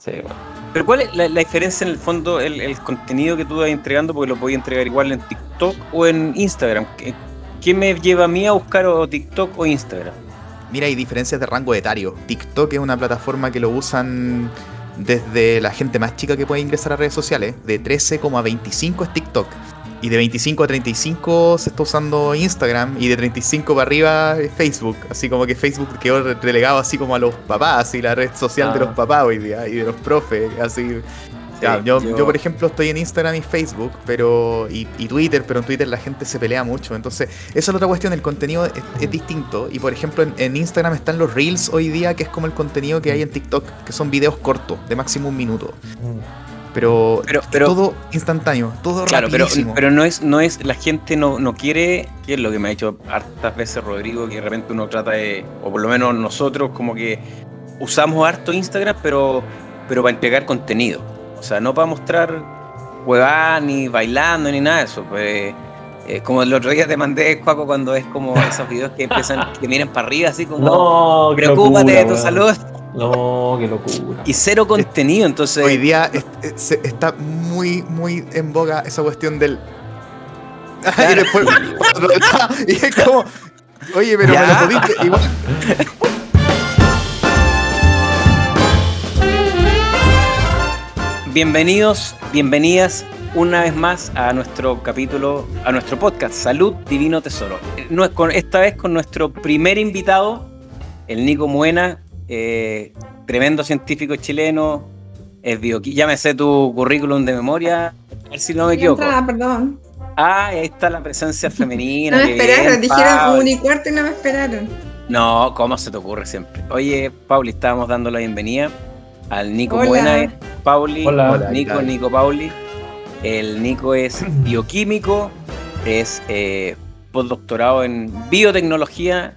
Sí, bueno. Pero ¿cuál es la, la diferencia en el fondo, el, el contenido que tú vas entregando? Porque lo podías entregar igual en TikTok o en Instagram. ¿Qué, qué me lleva a mí a buscar o TikTok o Instagram? Mira, hay diferencias de rango etario. TikTok es una plataforma que lo usan desde la gente más chica que puede ingresar a redes sociales. De 13 como a 25 es TikTok. Y de 25 a 35 se está usando Instagram. Y de 35 para arriba Facebook. Así como que Facebook quedó relegado así como a los papás. Así la red social de Ah. los papás hoy día. Y de los profes. Así. Ya, yo, yo, por ejemplo, estoy en Instagram y Facebook, pero y, y Twitter, pero en Twitter la gente se pelea mucho. Entonces, esa es la otra cuestión, el contenido es, es distinto. Y por ejemplo, en, en Instagram están los Reels hoy día, que es como el contenido que hay en TikTok, que son videos cortos, de máximo un minuto. Pero, Pero- pero- todo instantáneo, todo Claro, pero, rapidísimo. pero no es, no es, la gente no, no quiere, que es lo que me ha dicho hartas veces Rodrigo, que de repente uno trata de, o por lo menos nosotros como que usamos harto Instagram, pero, pero para entregar contenido. O sea, no para mostrar huevadas, ni bailando, ni nada de eso. Pues, eh, como el otro día te mandé, Juaco, cuando es como esos videos que empiezan, que miran para arriba, así como, No, preocúpate locura, de tu salud, No, qué locura. y cero contenido, entonces... Hoy día es- es- se- está muy, muy en boga esa cuestión del. y después. y es como. Oye, pero me lo podiste. Igual. Bienvenidos, bienvenidas una vez más a nuestro capítulo, a nuestro podcast Salud Divino Tesoro. Eh, esta vez con nuestro primer invitado, el Nico Muena, eh, tremendo científico chileno, es bioqui- Ya me sé tu currículum de memoria, a ver si no me equivoco. Ah, perdón. Ah, ahí está la presencia femenina. No me esperaron, bien, dijeron Pauli. un y cuarto y no me esperaron. No, ¿cómo se te ocurre siempre? Oye, Pauli, estábamos dando la bienvenida al Nico Hola. Buena, eh, Pauli, Hola. Hola, Nico. Nico Pauli. El Nico es bioquímico, es eh, postdoctorado en biotecnología,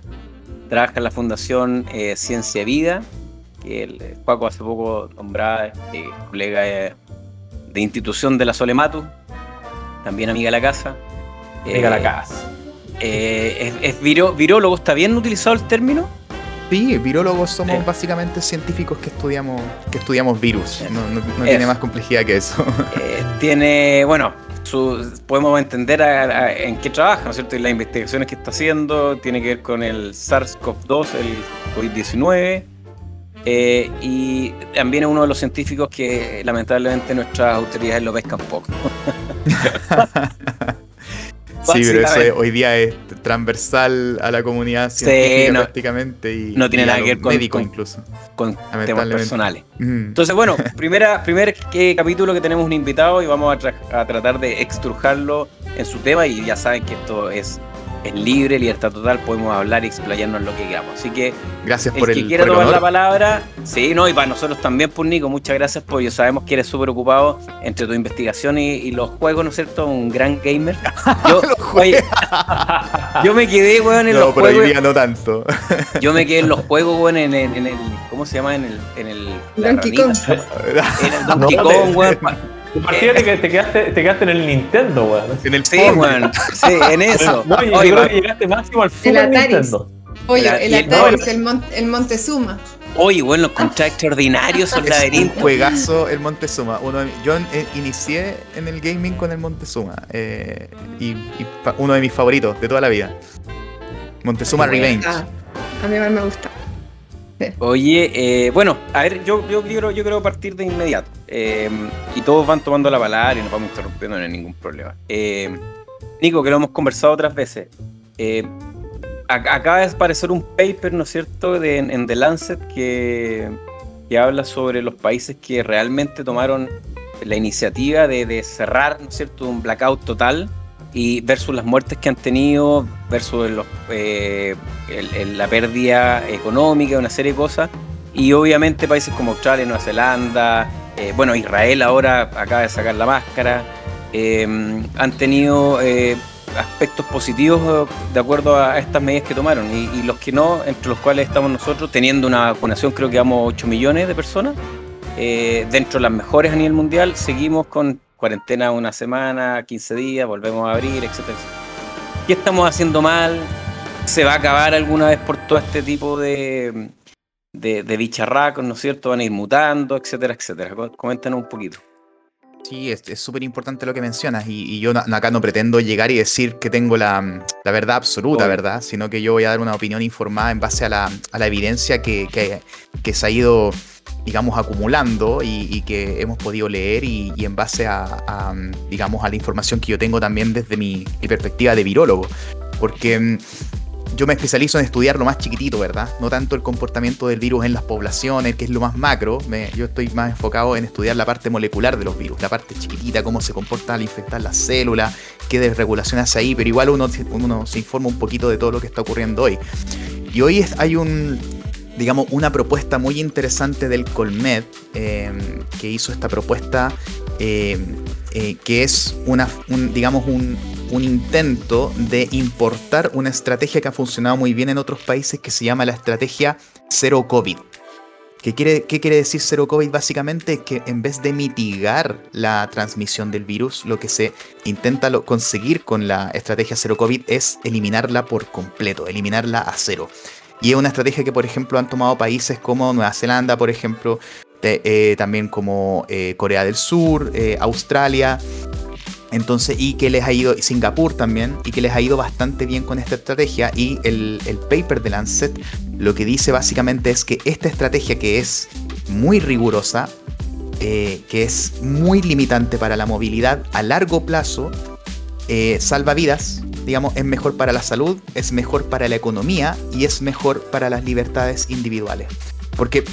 trabaja en la Fundación eh, Ciencia Vida, que el Paco hace poco nombraba, eh, colega eh, de institución de la Solematu, también amiga de la casa. Llega a la Eh, casa. es, es viro- virólogo, ¿está bien utilizado el término? Sí, virólogos somos Eh. básicamente científicos que estudiamos, que estudiamos virus. No, no- no Eso. tiene más complejidad que eso. Eh, tiene, bueno, su- podemos entender a- a- en qué trabaja, ¿no es cierto? Y las investigaciones que está haciendo tiene que ver con el SARS-CoV-2, el COVID-19. eh, y también es uno de los científicos que lamentablemente nuestras autoridades lo pescan poco. Sí, pero eso hoy día es transversal a la comunidad Sí, científica no- prácticamente y, no tiene y nada que los ver con- médicos con- incluso. con temas personales. Mm. Entonces, bueno, primera, primer eh, capítulo que tenemos un invitado y vamos a, tra- a tratar de extrujarlo en su tema y ya saben que esto es, es libre, libertad total, podemos hablar y explayarnos en lo que queramos. Así que Gracias el por que el, quiera por el tomar la palabra, sí, no, y para nosotros también, pues Nico, muchas gracias, porque sabemos que eres súper ocupado entre tu investigación y, y los juegos, ¿no es cierto? Un gran gamer. Yo, oye, yo me quedé, weón, en No, los pero hoy juegos. día no tanto. Yo me quedé en los juegos, weón, en el, en el. ¿Cómo se llama? En el. En el Donkey. Kong. En el Donkey No, Kong, weón. Pa- De partida te, te quedaste, te quedaste en el Nintendo, weón. en el Sí, weón. Sí, en eso. Oye, Oye, yo pa- creo que llegaste máximo al El Super Atari. Nintendo. Oye, el y el- Atari, no, el, Mon- el Montezuma. oye, weón, los encontré extraordinarios, esos Es un laberintos. juegazo el Montezuma. Uno de yo eh, inicié en el gaming con el Montezuma. eh, y, y uno de mis favoritos de toda la vida. Montezuma Revenge. Ah, a mí igual me gusta. Oye, eh, bueno, a ver, yo, yo, yo quiero partir de inmediato. eh, y todos van tomando la palabra y nos vamos interrumpiendo, no hay ningún problema. Eh, Nico, que lo hemos conversado otras veces. eh, ac- acaba de aparecer un paper, ¿no es cierto?, de, en The Lancet que, que habla sobre los países que realmente tomaron la iniciativa de, de cerrar, ¿no es cierto?, un blackout total y versus las muertes que han tenido, versus eh, la pérdida económica, una serie de cosas. Y obviamente países como Australia, Nueva Zelanda, eh, bueno, Israel ahora acaba de sacar la máscara, eh, han tenido aspectos positivos de acuerdo a estas medidas que tomaron. Y, los que no, entre los cuales estamos nosotros, teniendo una vacunación, creo que vamos 8 millones de personas, dentro de las mejores a nivel mundial, seguimos con cuarentena una semana, 15 días, volvemos a abrir, etcétera, etcétera. ¿Qué estamos haciendo mal? ¿Se va a acabar alguna vez por todo este tipo de, de, de bicharracos, ¿no es cierto? Van a ir mutando, etcétera, etcétera. Co- Coméntanos un poquito. Sí, es súper importante lo que mencionas y, y yo acá no pretendo llegar y decir que tengo la, la verdad absoluta. ¿verdad? Sino que yo voy a dar una opinión informada en base a la, a la evidencia que, que- que se ha ido, digamos, acumulando y, y que hemos podido leer y, en base a, digamos, a la información que yo tengo también desde mi, perspectiva de virólogo. Porque mm, yo me especializo en estudiar lo más chiquitito, ¿verdad? No tanto el comportamiento del virus en las poblaciones, que es lo más macro. Yo estoy más enfocado en estudiar la parte molecular de los virus, la parte chiquitita, cómo se comporta al infectar las células, qué desregulación hace ahí, pero igual uno, uno se informa un poquito de todo lo que está ocurriendo hoy. Y hoy es- hay un, digamos, una propuesta muy interesante del Colmed, eh, que hizo esta propuesta, eh, eh, que es una, un, digamos, un, intento de importar una estrategia que ha funcionado muy bien en otros países que se llama la estrategia cero COVID. ¿Qué quiere, ¿Qué quiere decir cero COVID? Básicamente es que en vez de mitigar la transmisión del virus, lo que se intenta conseguir con la estrategia cero COVID es eliminarla por completo, eliminarla a cero. Y es una estrategia que, por ejemplo, han tomado países como Nueva Zelanda, por ejemplo, eh, también como eh, Corea del Sur, eh, Australia, entonces, y que les ha ido, Singapur también, y que les ha ido bastante bien con esta estrategia. Y el, el paper de Lancet lo que dice básicamente es que esta estrategia que es muy rigurosa, que es muy limitante para la movilidad a largo plazo, eh, salva vidas, digamos, es mejor para la salud, es mejor para la economía y es mejor para las libertades individuales. Porque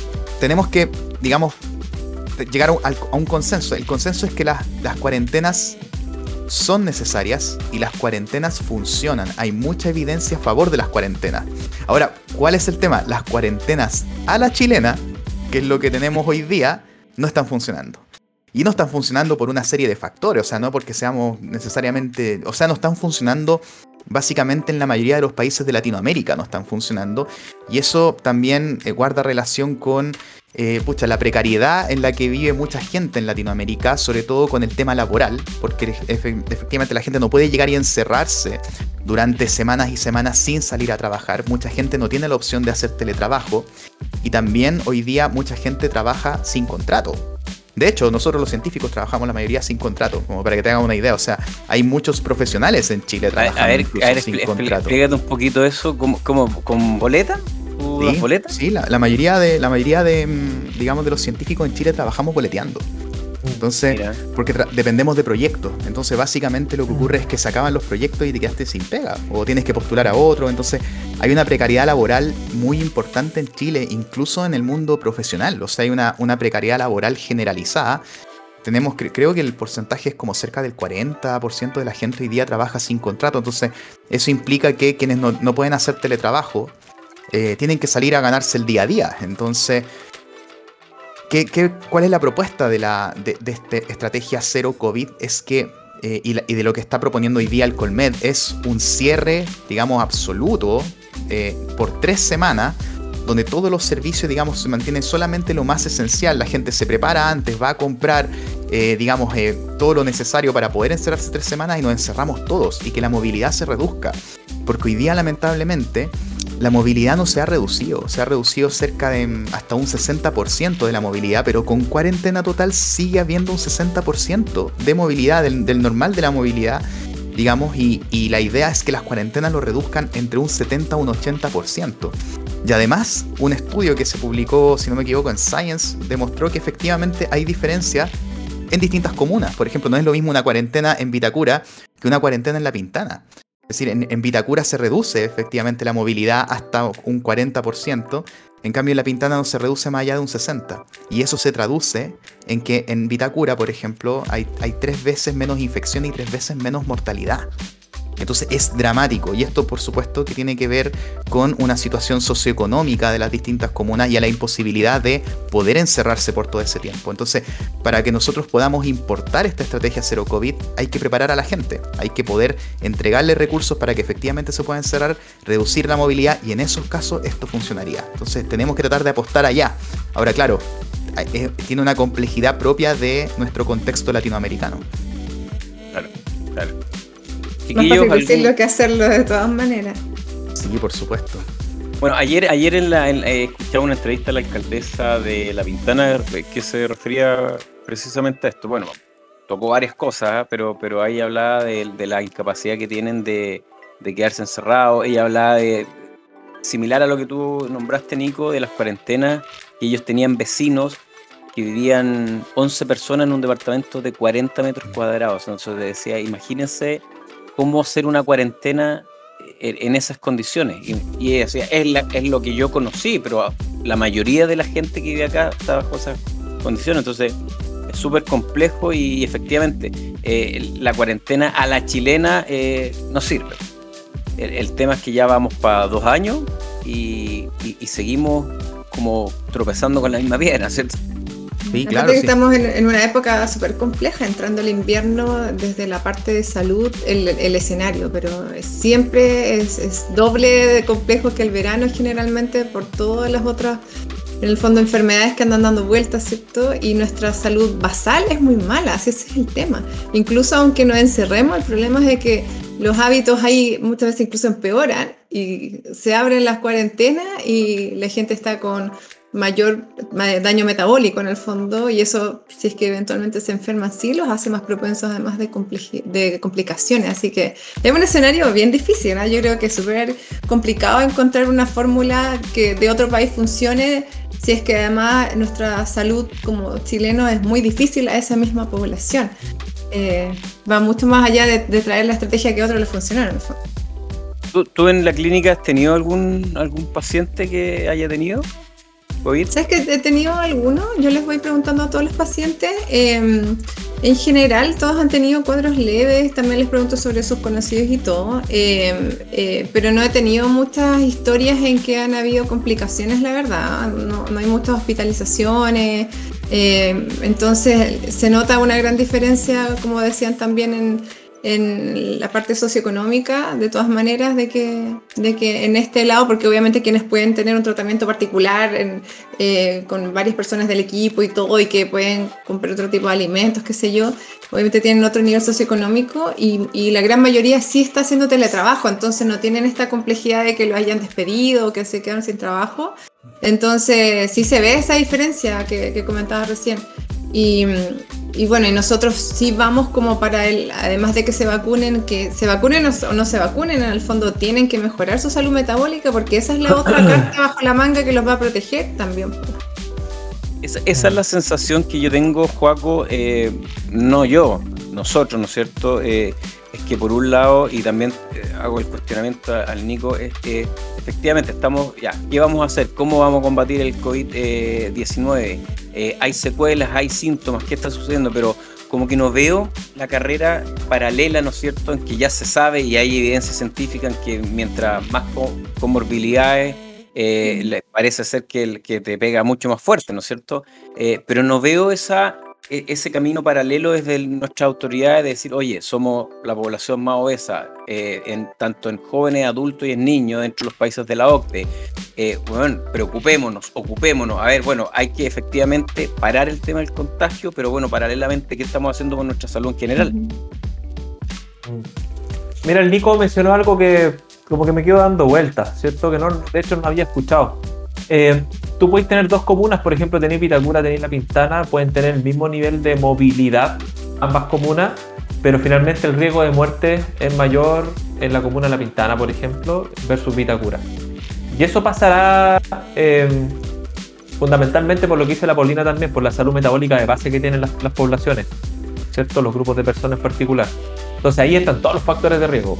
tenemos que, digamos, llegar a un, consenso. El consenso es que las, las cuarentenas son necesarias y las cuarentenas funcionan. Hay mucha evidencia a favor de las cuarentenas. Ahora, ¿cuál es el tema? Las cuarentenas a la chilena, que es lo que tenemos hoy día, no están funcionando. Y no están funcionando por una serie de factores, o sea, no porque seamos necesariamente, o sea, no están funcionando básicamente en la mayoría de los países de Latinoamérica, no están funcionando. Y eso también eh, guarda relación con eh, pucha, la precariedad en la que vive mucha gente en Latinoamérica, sobre todo con el tema laboral, porque efe- efectivamente la gente no puede llegar y encerrarse durante semanas y semanas sin salir a trabajar. Mucha gente no tiene la opción de hacer teletrabajo y también hoy día mucha gente trabaja sin contrato. De hecho, nosotros los científicos trabajamos la mayoría sin contrato, como para que te hagan una idea. O sea, hay muchos profesionales en Chile trabajando a ver, incluso a ver sin contrato. explícate un poquito eso, ¿cómo, cómo, con boletas? sí, la, la mayoría de la mayoría de mm, digamos de los científicos en Chile trabajamos boleteando. Entonces, Mira. porque dependemos de proyectos. Entonces, básicamente lo que ocurre es que se acaban los proyectos y te quedaste sin pega. O tienes que postular a otro. Entonces, hay una precariedad laboral muy importante en Chile, incluso en el mundo profesional. O sea, hay una, una precariedad laboral generalizada. Tenemos, cre- creo que el porcentaje es como cerca del 40% de la gente hoy día trabaja sin contrato. Entonces, eso implica que quienes no, no pueden hacer teletrabajo eh, tienen que salir a ganarse el día a día. Entonces, ¿qué, qué, cuál es la propuesta de, la, de, de esta estrategia cero COVID? Es que, eh, y, de lo que está proponiendo hoy día el Colmed, es un cierre, digamos, absoluto eh, por tres semanas donde todos los servicios, digamos, se mantienen solamente lo más esencial. La gente se prepara antes, va a comprar, eh, digamos, todo lo necesario para poder encerrarse tres semanas y nos encerramos todos y que la movilidad se reduzca. Porque hoy día, lamentablemente, la movilidad no se ha reducido. Se ha reducido cerca de mm, hasta un 60% de la movilidad, pero con cuarentena total sigue habiendo un 60% de movilidad, del, normal de la movilidad, digamos, y, y la idea es que las cuarentenas lo reduzcan entre un 70 a un 80%. Y además, un estudio que se publicó, si no me equivoco, en Science, demostró que efectivamente hay diferencia en distintas comunas. Por ejemplo, no es lo mismo una cuarentena en Vitacura que una cuarentena en La Pintana. Es decir, en, Vitacura se reduce efectivamente la movilidad hasta un 40%, en cambio en La Pintana no se reduce más allá de un 60%. Y eso se traduce en que en Vitacura, por ejemplo, hay tres veces menos infección y tres veces menos mortalidad. Entonces es dramático y esto por supuesto que tiene que ver con una situación socioeconómica de las distintas comunas y a la imposibilidad de poder encerrarse por todo ese tiempo. Entonces, para que nosotros podamos importar esta estrategia cero COVID, hay que preparar a la gente, hay que poder entregarle recursos para que efectivamente se pueda encerrar, reducir la movilidad y en esos casos esto funcionaría. Entonces tenemos que tratar de apostar allá. Ahora, claro, eh, tiene una complejidad propia de nuestro contexto latinoamericano. Claro, claro. Más Chiquillos, fácil decirlo algún- que hacerlo de todas maneras. Sí, por supuesto. Bueno, ayer, ayer en la, en- eh, escuchaba una entrevista a la alcaldesa de La Pintana eh, que se refería precisamente a esto. Bueno, tocó varias cosas, pero, pero ahí hablaba de, de la incapacidad que tienen de, de quedarse encerrados. Ella hablaba de, similar a lo que tú nombraste, Nico, de las cuarentenas, que ellos tenían vecinos que vivían 11 personas en un departamento de 40 metros cuadrados. Entonces decía, imagínense cómo hacer una cuarentena en, en esas condiciones. Y, es, lo que yo conocí, pero la mayoría de la gente que vive acá está bajo esas condiciones. Entonces es súper complejo y efectivamente eh, la cuarentena a la chilena eh, no sirve. El, tema es que ya vamos para dos años y, y- y seguimos como tropezando con la misma piedra, ¿cierto? Sí, claro. que sí. estamos en, en una época súper compleja, entrando el invierno desde la parte de salud, el, el escenario, pero es- siempre es, es doble de complejo que el verano generalmente por todas las otras, en el fondo, enfermedades que andan dando vueltas, ¿cierto? Y nuestra salud basal es muy mala, así ese es el tema. Incluso aunque nos encerremos, el problema es de que los hábitos ahí muchas veces incluso empeoran y se abren las cuarentenas y la gente está con mayor ma- daño metabólico en el fondo y eso si es que eventualmente se enferman sí los hace más propensos además de, de complicaciones así que es un escenario bien difícil ¿no? yo creo que es súper complicado encontrar una fórmula que de otro país funcione si es que además nuestra salud como chilenos es muy difícil a esa misma población Eh, va mucho más allá de, de traer la estrategia que a otros le funcionaron en el fondo. ¿Tú, tú en la clínica has tenido algún, algún paciente que haya tenido ¿Sabes que he tenido algunos? Yo les voy preguntando a todos los pacientes. eh, en general, todos han tenido cuadros leves. También les pregunto sobre sus conocidos y todo. eh, eh, pero no he tenido muchas historias en que han habido complicaciones, la verdad. No, hay muchas hospitalizaciones. eh, entonces, se nota una gran diferencia, como decían también en, en la parte socioeconómica, de todas maneras, de que, de que en este lado, porque obviamente quienes pueden tener un tratamiento particular en- eh, con varias personas del equipo y todo, y que pueden comprar otro tipo de alimentos, qué sé yo, obviamente tienen otro nivel socioeconómico y, y la gran mayoría sí está haciendo teletrabajo, entonces no tienen esta complejidad de que lo hayan despedido o que se quedan sin trabajo. Entonces sí se ve esa diferencia que, que comentaba recién. Y, y bueno, y nosotros sí vamos como para el, además de que se vacunen, que se vacunen o no se vacunen, en el fondo tienen que mejorar su salud metabólica porque esa es la otra carta bajo la manga que los va a proteger también. Esa, esa es la sensación que yo tengo, Joaco, eh, no yo, nosotros, ¿no es cierto? Eh, es que por un lado, y también eh, hago el cuestionamiento al Nico, es que efectivamente estamos, ya, ¿qué vamos a hacer? ¿Cómo vamos a combatir el COVID-19? Eh, hay secuelas, hay síntomas, ¿qué está sucediendo? Pero como que no veo la carrera paralela, ¿no es cierto?, en que ya se sabe y hay evidencia científica en que mientras más co- comorbilidades, eh, parece ser que, te pega mucho más fuerte, ¿no es cierto? Eh, pero no veo esa, ese camino paralelo desde nuestras autoridades de decir, oye, somos la población más obesa, eh, tanto en jóvenes, adultos y en niños dentro de los países de la OCDE. Eh, bueno, preocupémonos, ocupémonos. A ver, bueno, hay que efectivamente parar el tema del contagio, pero bueno, paralelamente, ¿qué estamos haciendo con nuestra salud en general? Mira, el Nico mencionó algo que como que me quedo dando vueltas, ¿cierto? Que no, de hecho no había escuchado. Eh, tú puedes tener dos comunas, por ejemplo, tenéis Vitacura, tenéis La Pintana, pueden tener el mismo nivel de movilidad, ambas comunas, pero finalmente el riesgo de muerte es mayor en la comuna La Pintana, por ejemplo, versus Vitacura. Y eso pasará eh, fundamentalmente por lo que dice la Paulina también, por la salud metabólica de base que tienen las, las poblaciones, ¿cierto? Los grupos de personas en particular. Entonces ahí están todos los factores de riesgo.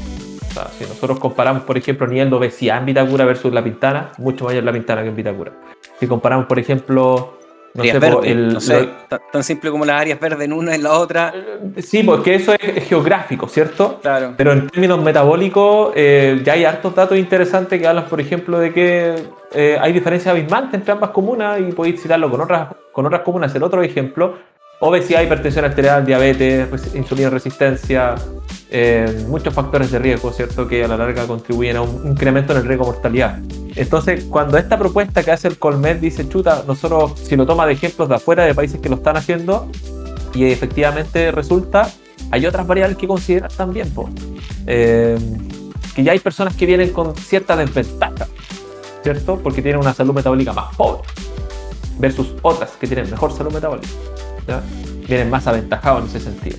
O sea, si nosotros comparamos, por ejemplo, el nivel de obesidad en Vitacura versus La Pintana, mucho mayor La Pintana que en Vitacura. Si comparamos, por ejemplo, no sé, po, verdes, el- no sé, lo- tan, simple como las áreas verdes en una en la otra. sí, porque eso es, geográfico, ¿cierto? Claro. Pero en términos metabólicos, eh, ya hay hartos datos interesantes que hablan, por ejemplo, de que eh, hay diferencias abismantes entre ambas comunas y podéis citarlo con otras, con otras comunas. El otro ejemplo, obesidad, hipertensión arterial, diabetes, insulina resistencia, eh, muchos factores de riesgo, ¿cierto? Que a la larga contribuyen a un incremento en el riesgo de mortalidad. Entonces, cuando esta propuesta que hace el Colmet dice, chuta, nosotros, si lo toma de ejemplos de afuera, de países que lo están haciendo, y efectivamente resulta, hay otras variables que considerar también, po. Eh, que ya hay personas que vienen con cierta desventaja. ¿cierto? Porque tienen una salud metabólica más pobre versus otras que tienen mejor salud metabólica. ¿ya? Vienen más aventajados en ese sentido.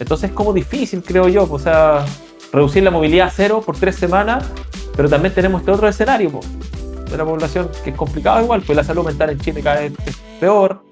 Entonces es como difícil, creo yo, o sea, reducir la movilidad a cero por tres semanas, pero también tenemos este otro escenario po, de la población que es complicado igual, pues la salud mental en Chile cada vez es peor,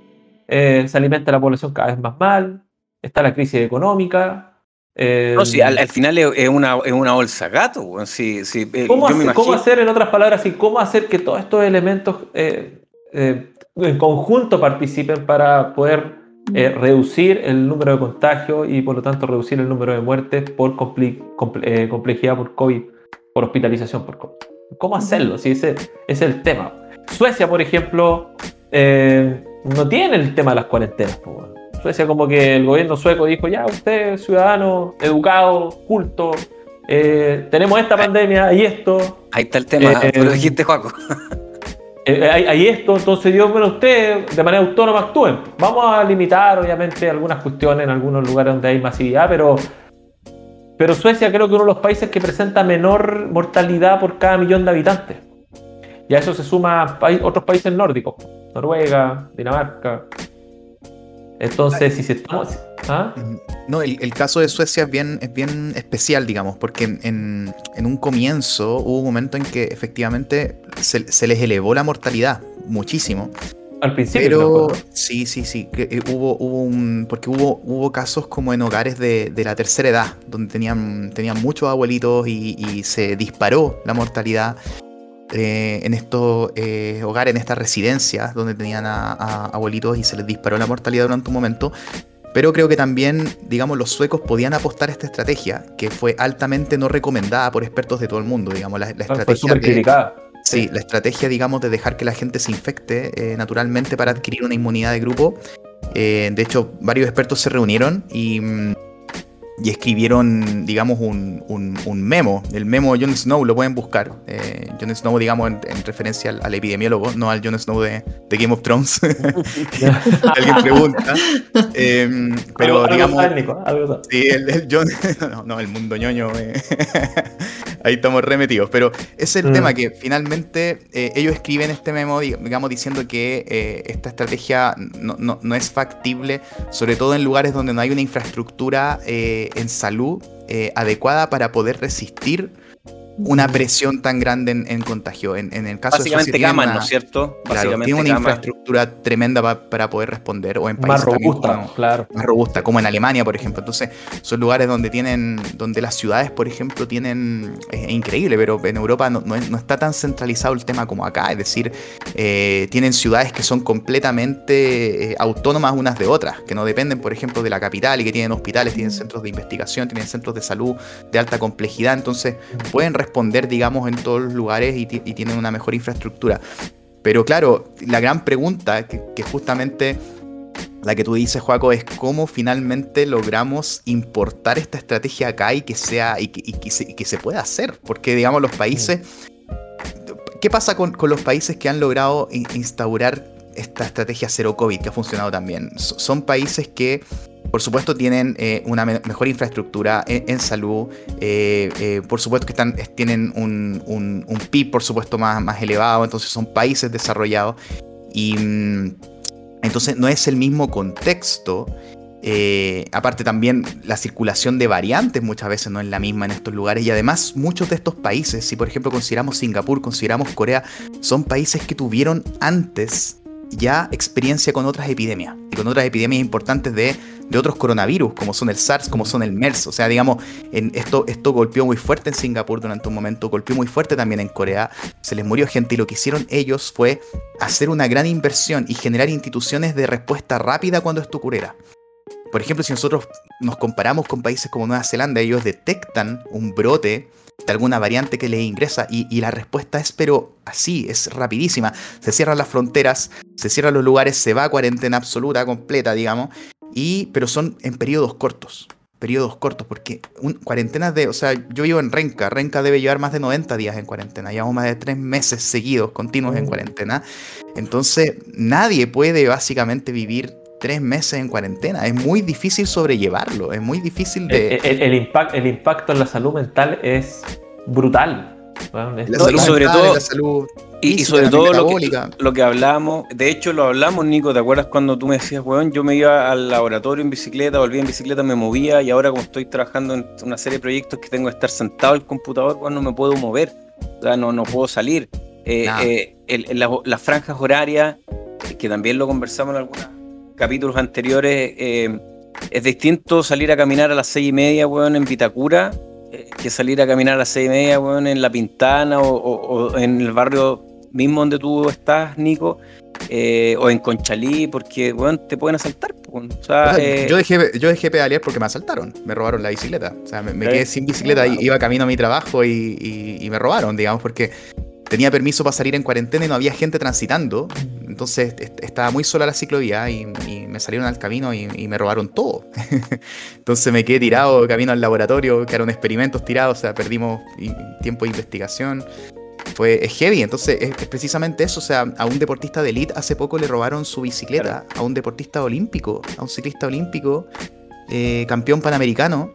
eh, se alimenta la población cada vez más mal, está la crisis económica. eh, No, sí, al, al final es una, es una bolsa gato. Sí, sí, eh, ¿Cómo, yo me hacer, cómo imagino- hacer, en otras palabras, y cómo hacer que todos estos elementos eh, en conjunto participen para poder eh, reducir el número de contagios y por lo tanto reducir el número de muertes por comple- eh, complejidad por COVID, por hospitalización por COVID? ¿Cómo hacerlo? Si ese, ese es el tema. Suecia, por ejemplo, eh, no tiene el tema de las cuarentenas. Suecia como que el gobierno sueco dijo, ya usted, ciudadano, educado, culto, tenemos esta pandemia y esto, Ahí está el tema, lo dijiste, Juaco. eh, hay, hay esto, entonces Dios, bueno, usted de manera autónoma actúen. Vamos a limitar, obviamente, algunas cuestiones en algunos lugares donde hay masividad, pero, pero Suecia creo que uno de los países que presenta menor mortalidad por cada millón de habitantes. Y a eso se suma otros países nórdicos, Noruega, Dinamarca. Entonces, si se estamos... ¿ah? No, el, el caso de Suecia es bien, es bien especial, digamos, porque en, en- en un comienzo hubo un momento en que efectivamente se, se les elevó la mortalidad muchísimo. Al principio, Pero sí, sí, sí, que, eh, hubo, hubo un, porque hubo, hubo casos como en hogares de, de la tercera edad, donde tenían, tenían muchos abuelitos y, y se disparó la mortalidad eh, en estos eh, hogares, en estas residencias, donde tenían a, a abuelitos y se les disparó la mortalidad durante un momento. Pero creo que también, digamos, los suecos podían apostar a esta estrategia, que fue altamente no recomendada por expertos de todo el mundo, digamos, la, la Fue estrategia súper criticada. Sí, la estrategia, digamos, de dejar que la gente se infecte eh, naturalmente para adquirir una inmunidad de grupo. Eh, de hecho, varios expertos se reunieron y, mm, y escribieron, digamos, un, un- un memo. El memo de Jon Snow lo pueden buscar. Eh, Jon Snow, digamos, en, en referencia al, al epidemiólogo, no al Jon Snow de, de Game of Thrones. Alguien pregunta. Eh, pero, Algo- algo digamos, algo sabe. Sí, el, el John. No, no, el mundo ñoño. eh. Ahí estamos remetidos. Pero es el Mm. tema que finalmente eh, ellos escriben este memo, dig- digamos, diciendo que eh, esta estrategia no, no- no es factible, sobre todo en lugares donde no hay una infraestructura eh, en salud eh, adecuada para poder resistir una presión tan grande en, en contagio. En, en el caso de Básicamente Suecia una- ¿no es cierto? Claro, tiene una infraestructura tremenda pa- para poder responder. O en Más países también robusta, como- claro. más robusta, como en Alemania, por ejemplo. Entonces, son lugares donde tienen, donde las ciudades, por ejemplo, tienen, es increíble, pero en Europa no, no está tan centralizado el tema como acá. Es decir, eh, tienen ciudades que son completamente eh, autónomas unas de otras, que no dependen, por ejemplo, de la capital y que tienen hospitales, tienen centros de investigación, tienen centros de salud de alta complejidad. Entonces, pueden responder, digamos, en todos los lugares y, ti- y tienen una mejor infraestructura. Pero claro, la gran pregunta, que, que justamente la que tú dices, Joaco, es cómo finalmente logramos importar esta estrategia acá y que sea y que, y que se, y que se pueda hacer. Porque, digamos, los países. ¿Qué pasa con, con los países que han logrado in- instaurar esta estrategia cero COVID que ha funcionado también? So- son países que, por supuesto, tienen eh, una me- mejor infraestructura en, salud. eh, eh, por supuesto que están, es- tienen un, un- un PIB, por supuesto, más, más elevado. Entonces son países desarrollados. Y. mm, entonces no es el mismo contexto. Eh, aparte también la circulación de variantes muchas veces no es la misma en estos lugares. Y además muchos de estos países, si por ejemplo consideramos Singapur, consideramos Corea, son países que tuvieron antes ya experiencia con otras epidemias. Y con otras epidemias importantes de, de otros coronavirus, como son el SARS, como son el MERS. O sea, digamos, en esto, esto golpeó muy fuerte en Singapur durante un momento, golpeó muy fuerte también en Corea. Se les murió gente y lo que hicieron ellos fue hacer una gran inversión y generar instituciones de respuesta rápida cuando esto ocurriera. Por ejemplo, si nosotros nos comparamos con países como Nueva Zelanda, ellos detectan un brote de alguna variante que les ingresa y, y la respuesta es pero así, es rapidísima. Se cierran las fronteras, se cierran los lugares, se va a cuarentena absoluta, completa, digamos, y, pero son en periodos cortos. Periodos cortos, porque un, cuarentenas de. O sea, yo vivo en Renca. Renca debe llevar más de 90 días en cuarentena. Llevamos más de tres meses seguidos, continuos en Mm. cuarentena. Entonces, nadie puede básicamente vivir tres meses en cuarentena. Es muy difícil sobrellevarlo. Es muy difícil de. El, el- el impact- el impacto en la salud mental es brutal. weón, es La todo- salud y sobre mental, todo- la salud Y, sobre todo lo que, lo que hablamos, de hecho lo hablamos, Nico, ¿te acuerdas cuando tú me decías, weón, yo me iba al laboratorio en bicicleta, volvía en bicicleta, me movía y ahora como estoy trabajando en una serie de proyectos que tengo que estar sentado al computador, weón, no me puedo mover, o sea, no, no puedo salir. Eh, eh, el- el- la- las franjas horarias, que también lo conversamos en algunos capítulos anteriores, eh, es distinto salir a caminar a las seis y media, weón, en Vitacura, eh, que salir a caminar a las seis y media, weón, en La Pintana o, o- o en el barrio mismo donde tú estás, Nico, eh, o en Conchalí, porque, weón, te pueden asaltar. weón. O sea, O sea, yo, dejé, yo dejé pedalear porque me asaltaron, me robaron la bicicleta. O sea, me, me quedé sin bicicleta y iba camino a mi trabajo y, y- y me robaron, digamos, porque tenía permiso para salir en cuarentena y no había gente transitando. Entonces est- estaba muy sola la ciclovía y, y me salieron al camino y, y me robaron todo. Entonces me quedé tirado camino al laboratorio, quedaron experimentos tirados, o sea, perdimos tiempo de investigación. Fue es heavy, entonces es, es precisamente eso. O sea, a un deportista de elite hace poco le robaron su bicicleta, a un deportista olímpico, a un ciclista olímpico, eh, campeón panamericano,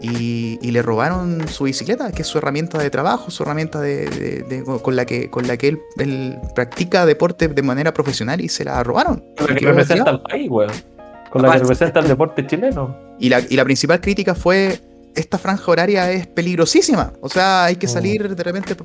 y, y le robaron su bicicleta, que es su herramienta de trabajo, su herramienta de, de- de- con la que, con la que él, él practica deporte de manera profesional y se la robaron. Con la que representa al país, weón. Con la que representa el deporte chileno. Y la, y la principal crítica fue, esta franja horaria es peligrosísima. O sea, hay que Mm. salir de repente,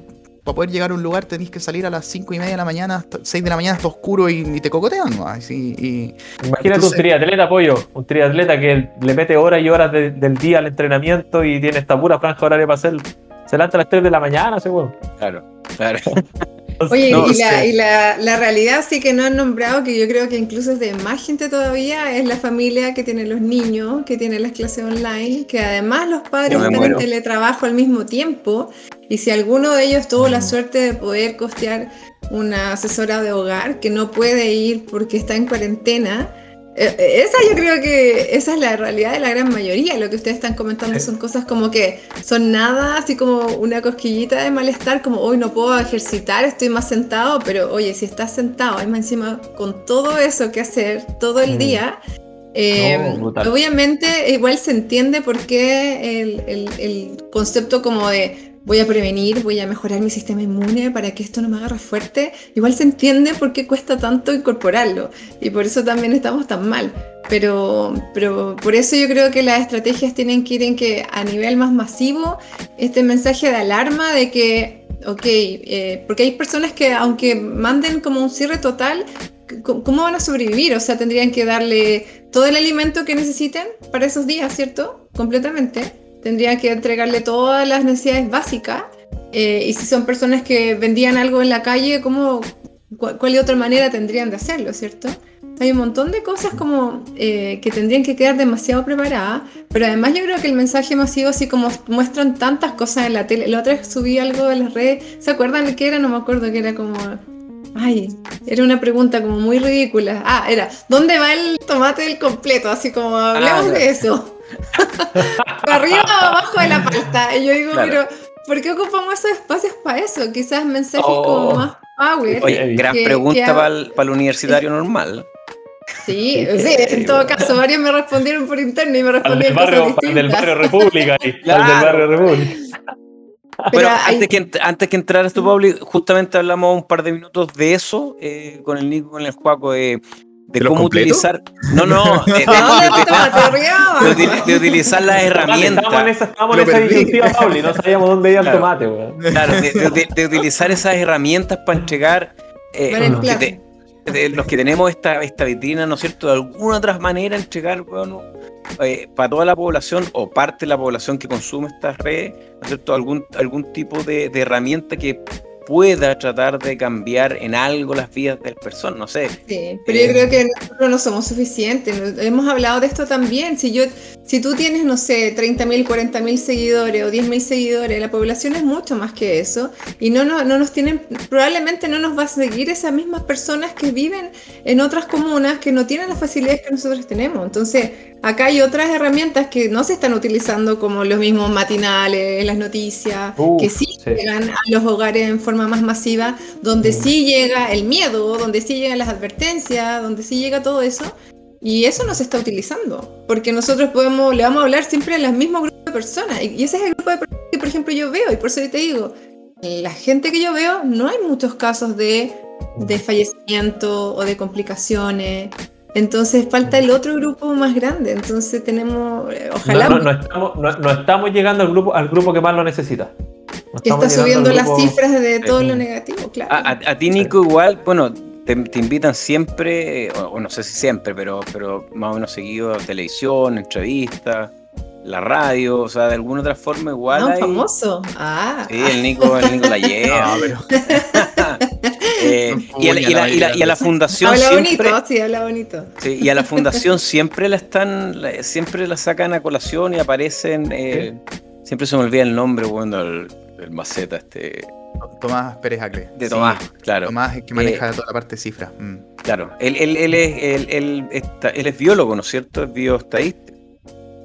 para poder llegar a un lugar tenéis que salir a las 5 y media de la mañana, hasta 6 de la mañana está oscuro y, y te cocotean. ¿no? Así, y, Imagínate Entonces- un triatleta, pollo. Un triatleta que le mete horas y horas de- del día al entrenamiento y tiene esta pura franja horaria para hacer. Se levanta a las 3 de la mañana, ese weón. claro, claro. Oye, No, y, la, y la, la realidad sí que no han nombrado, que yo creo que incluso es de más gente todavía, es la familia que tiene los niños, que tiene las clases online, que además los padres están muero. en teletrabajo al mismo tiempo. Y si alguno de ellos tuvo la suerte de poder costear una asesora de hogar que no puede ir porque está en cuarentena, esa yo creo que esa es la realidad de la gran mayoría. Lo que ustedes están comentando son cosas como que son nada, así como una cosquillita de malestar, como hoy no puedo ejercitar, estoy más sentado, pero oye, si estás sentado, hay más encima con todo eso que hacer todo el Mm. día. eh, No, obviamente igual se entiende por qué el, el- el concepto como de voy a prevenir, voy a mejorar mi sistema inmune para que esto no me agarre fuerte, igual se entiende por qué cuesta tanto incorporarlo y por eso también estamos tan mal. Pero, pero por eso yo creo que las estrategias tienen que ir en que a nivel más masivo este mensaje de alarma de que, ok, eh, porque hay personas que aunque manden como un cierre total, ¿cómo van a sobrevivir? O sea, tendrían que darle todo el alimento que necesiten para esos días, ¿cierto? Completamente. Tendrían que entregarle todas las necesidades básicas. Eh, y si son personas que vendían algo en la calle, ¿cómo, cu- ¿cuál otra manera tendrían de hacerlo, ¿cierto? Hay un montón de cosas como eh, que tendrían que quedar demasiado preparadas, pero además yo creo que el mensaje masivo, así como muestran tantas cosas en la tele, la otra vez subí algo de las redes, ¿se acuerdan qué era? No me acuerdo, que era como, ay, era una pregunta como muy ridícula. Ah, era, ¿dónde va el tomate del completo? Así como, hablemos Ah, de eso. Para arriba o abajo de la palta. Y yo digo, Claro. pero ¿por qué ocupamos esos espacios para eso? Quizás mensajes Oh. como más power. Oye, Que- gran que- pregunta que- para el, universitario normal. Sí, sí, en todo caso, varios me respondieron por interno y me Al del respondieron barrio, cosas al del barrio República. ahí, Al del Claro. barrio República. Pero Bueno, hay- antes, que, antes que entraras tú, Pauli, justamente hablamos un par de minutos de eso eh, con el Nico, con el Juaco, de, de ¿De los cómo utilizar. No, no, de, de- ¿A dónde va el de- de de utilizar las Vale, herramientas. Estábamos en esa, estábamos Lo en esa disyuntiva, Pauli. No sabíamos dónde iba el Claro. tomate, weón. Claro, de, de- de- de utilizar esas herramientas para entregar eh, el los, que te- de los que tenemos esta, esta vitrina, ¿no es cierto? De alguna otra manera entregar, bueno, eh, para toda la población o parte de la población que consume estas redes, ¿no es cierto? Algún, algún tipo de, de herramienta que pueda tratar de cambiar en algo las vidas de las personas, no sé. Sí, pero Eh, yo creo que nosotros no somos suficientes. Hemos hablado de esto también. Si yo, si tú tienes, no sé, 30.000, 40.000 seguidores o 10.000 seguidores, la población es mucho más que eso. Y no, no, no nos tienen, probablemente no nos va a seguir esas mismas personas que viven en otras comunas que no tienen las facilidades que nosotros tenemos. Entonces, acá hay otras herramientas que no se están utilizando como los mismos matinales, las noticias, Uf, que sí, sí. llegan a los hogares en forma más masiva, donde sí llega el miedo, donde sí llegan las advertencias, donde sí llega todo eso. Y eso no se está utilizando, porque nosotros podemos, le vamos a hablar siempre a los mismos grupos de personas. Y ese es el grupo de personas que, por ejemplo, yo veo, y por eso te digo, la gente que yo veo, no hay muchos casos de, de fallecimiento o de complicaciones. Entonces falta el otro grupo más grande. Entonces tenemos, eh, ojalá. No, no, no estamos, no estamos llegando al grupo, al grupo que más lo necesita. No que está subiendo las cifras de todo lo negativo, claro. A, a- a ti, Nico, igual, bueno, te, te invitan siempre, o, o no sé si siempre, pero, pero más o menos seguido a televisión, entrevistas, la radio, o sea, de alguna otra forma igual. Un hay- famoso. Ah, Sí, el Nico, el Nico la lleva. No, pero Eh, y, a la, y la- y la- y a la fundación habla siempre. bonito, sí, habla bonito. Sí, y a la fundación siempre la están, siempre la sacan a colación y aparecen. eh, Siempre se me olvida el nombre, bueno, el, el maceta este Tomás Pérez Acle. de Sí, Tomás, claro. Tomás es que maneja toda la parte de cifras. Mm. Claro, él, él, él es, él, él está- él es biólogo, ¿no es cierto? Es bioestadista,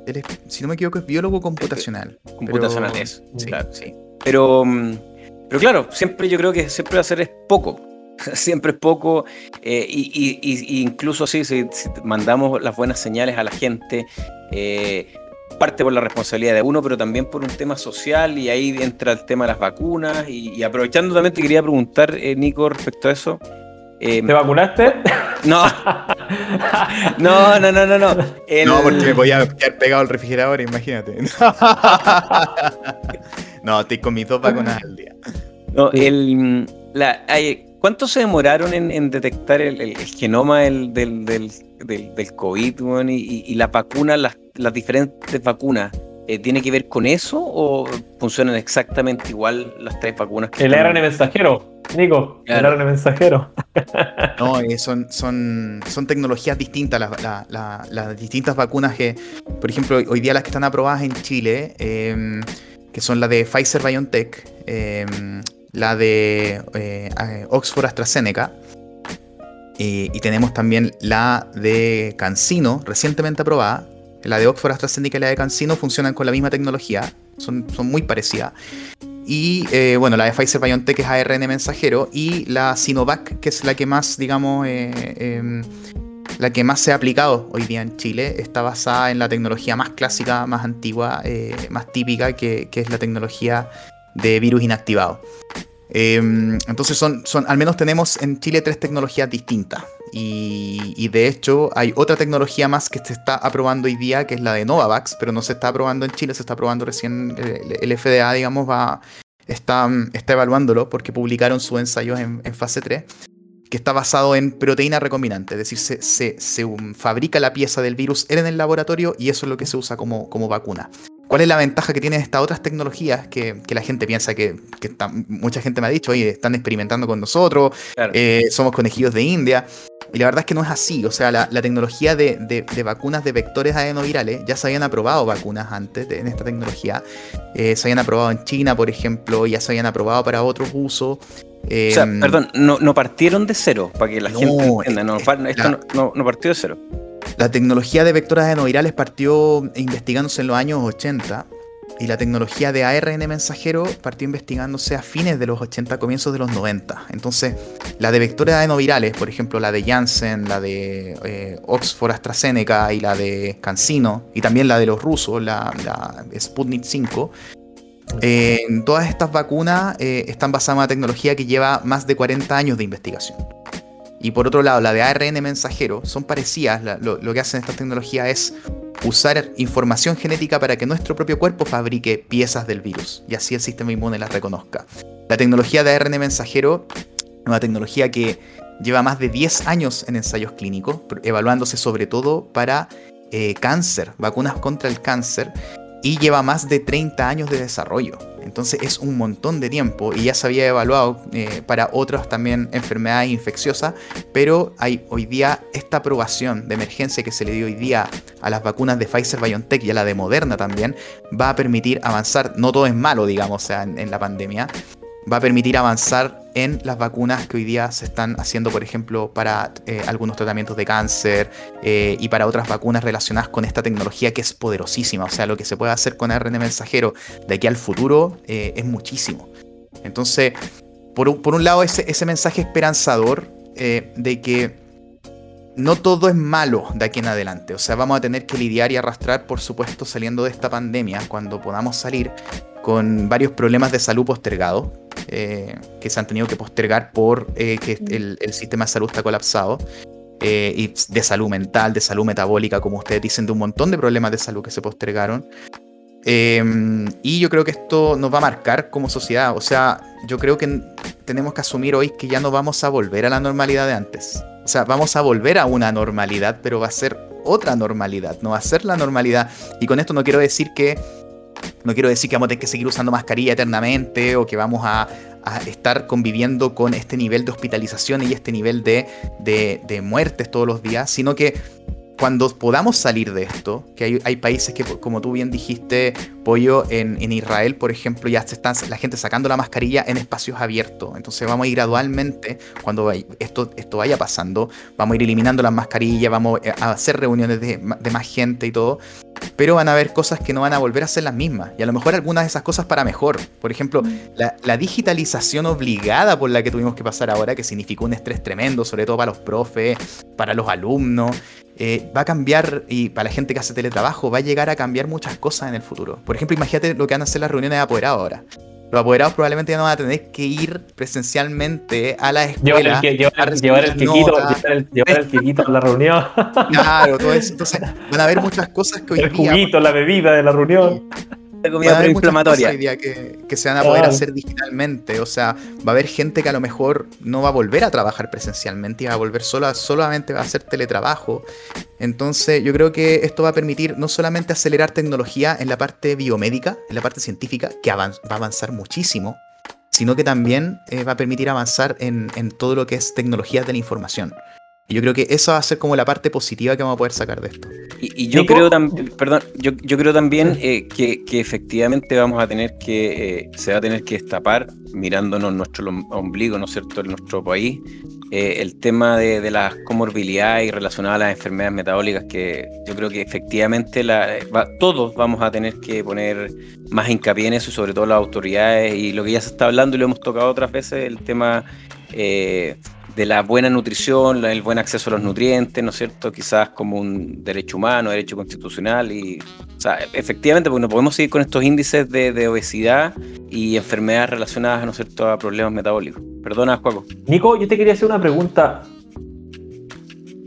Él es, si no me equivoco, es biólogo computacional. computacional, pero- eso. Sí, claro. sí. Pero, mm, pero claro, siempre yo creo que siempre va a ser es poco. Siempre es poco. eh, y, y- y- y incluso así, si, si mandamos las buenas señales a la gente, eh, parte por la responsabilidad de uno, pero también por un tema social, y ahí entra el tema de las vacunas. Y, y aprovechando también te quería preguntar, eh, Nico, respecto a eso. eh, ¿Te vacunaste? no, no, no, no, no, no. El- No, porque me voy a quedar pegado al refrigerador, imagínate. no, estoy con mis dos vacunas al día. No, el, la, ¿Cuánto se demoraron en, en detectar el, el- el genoma del, del, del, del- del COVID weón, y, y- y la vacuna, las, las diferentes vacunas? eh, ¿Tiene que ver con eso o funcionan exactamente igual las tres vacunas? Que El están- ARN mensajero, Nico. Claro. El ARN mensajero. No, eh, son, son, son tecnologías distintas las, la- la- las distintas vacunas que, por ejemplo, hoy- día las que están aprobadas en Chile, eh, que son la de Pfizer BioNTech, eh, la de eh, Oxford AstraZeneca, eh, y tenemos también la de CanSino, recientemente aprobada. La de Oxford AstraZeneca y la de CanSino funcionan con la misma tecnología, son, son muy parecidas. Y eh, bueno, la de Pfizer BioNTech es ARN mensajero y la Sinovac, que es la que más, digamos, eh, em, la que más se ha aplicado hoy día en Chile, está basada en la tecnología más clásica, más antigua, eh, más típica, que, que es la tecnología de virus inactivado. Em, entonces son, son, al menos tenemos en Chile tres tecnologías distintas. Y, de hecho hay otra tecnología más que se está aprobando hoy día, que es la de Novavax, pero no se está aprobando en Chile, se está aprobando recién, eh, el, FDA, digamos, va, está, mm, está evaluándolo porque publicaron sus ensayos en, fase 3, que está basado en proteína recombinante, es decir, se, se- se, um, fabrica la pieza del virus en el laboratorio y eso es lo que se usa como, como vacuna. ¿Cuál es la ventaja que tienen estas otras tecnologías que, que la gente piensa que, que está- mucha gente me ha dicho, oye, están experimentando con nosotros, Claro. eh, somos conejillos de India? Y la verdad es que no es así. O sea, la, la tecnología de, de- de vacunas de vectores adenovirales, ya se habían aprobado vacunas antes de- en esta tecnología. Eh, se habían aprobado en China, por ejemplo, ya se habían aprobado para otros usos. Eh, o sea, perdón, no, no partieron de cero, para que la No, gente entienda. No, esto la- no, partió de cero. La tecnología de vectores adenovirales partió investigándose en los años 80 y la tecnología de ARN mensajero partió investigándose a fines de los 80, comienzos de los 90. Entonces, la de vectores adenovirales, por ejemplo, la de Janssen, la de eh, Oxford AstraZeneca y la de CanSino, y también la de los rusos, la, la Sputnik 5, eh, todas estas vacunas eh, están basadas en una tecnología que lleva más de 40 años de investigación. Y por otro lado, la de ARN mensajero son parecidas. lo, que hacen estas tecnologías es usar información genética para que nuestro propio cuerpo fabrique piezas del virus y así el sistema inmune las reconozca. La tecnología de ARN mensajero es una tecnología que lleva más de 10 años en ensayos clínicos, evaluándose sobre todo para eh, cáncer, vacunas contra el cáncer, y lleva más de 30 años de desarrollo. Entonces es un montón de tiempo y ya se había evaluado eh, para otras también enfermedades infecciosas, pero hoy día esta aprobación de emergencia que se le dio hoy día a las vacunas de Pfizer BioNTech y a la de Moderna también, va a permitir avanzar, no todo es malo, digamos, en la pandemia, va a permitir avanzar en las vacunas que hoy día se están haciendo, por ejemplo, para eh, algunos tratamientos de cáncer eh, y para otras vacunas relacionadas con esta tecnología que es poderosísima. O sea, lo que se puede hacer con ARN mensajero de aquí al futuro eh, es muchísimo. Entonces, por un, por un lado, ese, ese mensaje esperanzador de que no todo es malo de aquí en adelante. O sea, vamos a tener que lidiar y arrastrar, por supuesto, saliendo de esta pandemia, cuando podamos salir con varios problemas de salud postergados. Que se han tenido que postergar por que el, sistema de salud está colapsado. y de salud mental, de salud metabólica, como ustedes dicen, de un montón de problemas de salud que se postergaron. Em, y yo creo que esto nos va a marcar como sociedad. O sea, yo creo que tenemos que asumir hoy que ya no vamos a volver a la normalidad de antes. O sea, vamos a volver a una normalidad, pero va a ser otra normalidad, no va a ser la normalidad. Y con esto no quiero decir que no quiero decir que vamos a tener que seguir usando mascarilla eternamente o que vamos a, estar conviviendo con este nivel de hospitalización y este nivel de, de muertes todos los días, sino que cuando podamos salir de esto, que hay, países que, como tú bien dijiste, Pollo, en, Israel, por ejemplo, ya se están la gente sacando la mascarilla en espacios abiertos. Entonces vamos a ir gradualmente, cuando esto, esto vaya pasando, vamos a ir eliminando las mascarillas, vamos a hacer reuniones de, más gente y todo. Pero van a haber cosas que no van a volver a ser las mismas. Y a lo mejor algunas de esas cosas para mejor. Por ejemplo, la, digitalización obligada por la que tuvimos que pasar ahora, que significó un estrés tremendo, sobre todo para los profes, para los alumnos. Eh, va a cambiar, y para la gente que hace teletrabajo, va a llegar a cambiar muchas cosas en el futuro. Por ejemplo, imagínate lo que van a hacer las reuniones de apoderados ahora. Los apoderados probablemente ya no van a tener que ir presencialmente a la escuela. Llevar el, llevar, llevar el quequito, llevar el, quequito a la reunión. Claro, todo eso. Entonces, van a haber muchas cosas que hoy el juguito, la bebida de la reunión de comida inflamatoria Que, que, se van a poder hacer digitalmente. O sea, va a haber gente que a lo mejor no va a volver a trabajar presencialmente y va a volver sola, solamente va a hacer teletrabajo. Entonces, yo creo que esto va a permitir no solamente acelerar tecnología en la parte biomédica, en la parte científica, que va a avanzar muchísimo, sino que también eh, va a permitir avanzar en, en todo lo que es tecnología de la información. Y yo creo que eso va a ser como la parte positiva que vamos a poder sacar de esto. Y, yo, creo también, perdón, yo, yo, creo también eh, que, que, efectivamente vamos a tener que, eh, se va a tener que destapar, mirándonos nuestro ombligo, ¿no es cierto?, en nuestro país, eh, el tema de, de, las comorbilidades y relacionadas a las enfermedades metabólicas, que yo creo que efectivamente la, todos vamos a tener que poner más hincapié en eso, sobre todo las autoridades, y lo que ya se está hablando y lo hemos tocado otras veces, el tema... Eh, de la buena nutrición, el buen acceso a los nutrientes, ¿no es cierto? Quizás como un derecho humano, derecho constitucional y, o sea, efectivamente, porque no podemos seguir con estos índices de, obesidad y enfermedades relacionadas, ¿no es cierto?, a problemas metabólicos. Perdona, Juaco. Nico, yo te quería hacer una pregunta.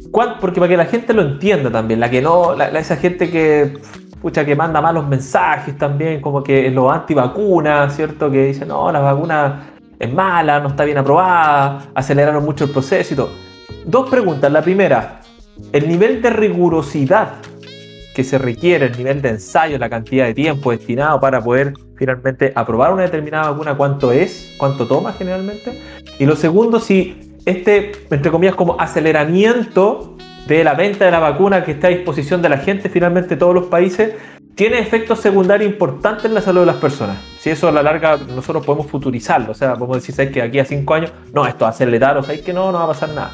¿Cuál? Porque para que la gente lo entienda también, la que no, esa gente que, pucha, que manda malos mensajes también, como que los antivacunas, ¿cierto? Que dicen, no, las vacunas es mala, no está bien aprobada, aceleraron mucho el proceso y todo. Dos preguntas. La primera, el nivel de rigurosidad que se requiere, el nivel de ensayo, la cantidad de tiempo destinado para poder finalmente aprobar una determinada vacuna, cuánto es, cuánto toma generalmente. Y lo segundo, si este, entre comillas, como aceleramiento de la venta de la vacuna que está a disposición de la gente, finalmente todos los países, tiene efectos secundarios importantes en la salud de las personas. Si eso a la larga nosotros podemos futurizarlo, o sea, podemos decir ¿sabes? que aquí a cinco años, no, esto va a acelerar, o sea, que no, no va a pasar nada.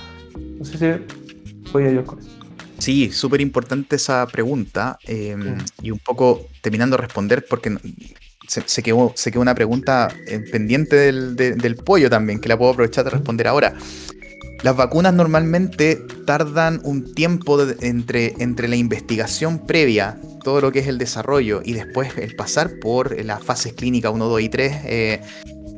No sé si voy a yo con eso. Sí, súper importante esa pregunta em, y un poco terminando de responder porque se, quedó, se quedó una pregunta eh, pendiente del, del, pollo también, que la puedo aprovechar de responder ahora. Las vacunas normalmente tardan un tiempo entre, entre la investigación previa, todo lo que es el desarrollo, y después el pasar por las fases clínicas 1, 2 y 3, eh,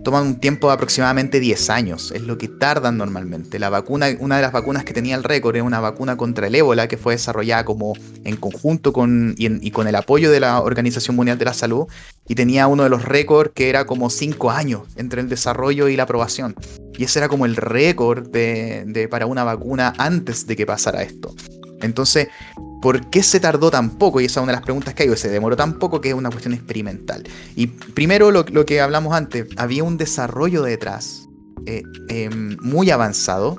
toman un tiempo de aproximadamente 10 años, es lo que tardan normalmente. La vacuna, una de las vacunas que tenía el récord era una vacuna contra el ébola que fue desarrollada como en conjunto con, y, con el apoyo de la Organización Mundial de la Salud y tenía uno de los récords que era como 5 años entre el desarrollo y la aprobación. Y ese era como el récord de, para una vacuna antes de que pasara esto. Entonces, ¿Por qué se tardó tan poco? Y esa es una de las preguntas que hay. Se demoró tan poco que es una cuestión experimental. Y primero lo, que hablamos antes, había un desarrollo detrás eh, em, muy avanzado,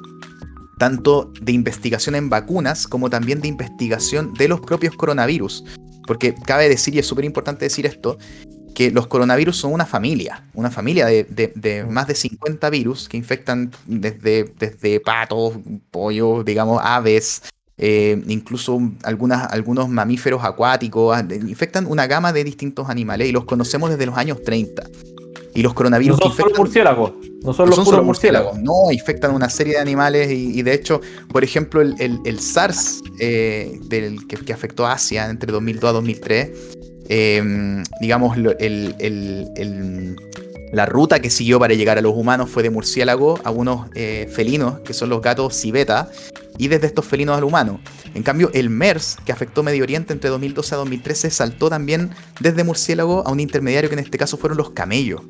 tanto de investigación en vacunas como también de investigación de los propios coronavirus. Porque cabe decir, y es súper importante decir esto, que los coronavirus son una familia, una familia de, más de 50 virus que infectan desde, desde patos, pollos, digamos, aves, eh, incluso algunas, algunos mamíferos acuáticos, ah, infectan una gama de distintos animales y los conocemos desde los años 30. Y los coronavirus no son infectan, solo murciélagos, no son los puros murciélagos. No, infectan una serie de animales y, de hecho, por ejemplo, el, SARS eh, del, que, afectó a Asia entre 2002 a 2003, em, digamos, el, La ruta que siguió para llegar a los humanos fue de murciélago a unos eh, felinos, que son los gatos civeta, y desde estos felinos al humano. En cambio, el MERS, que afectó Medio Oriente entre 2012 a 2013, saltó también desde murciélago a un intermediario que en este caso fueron los camellos.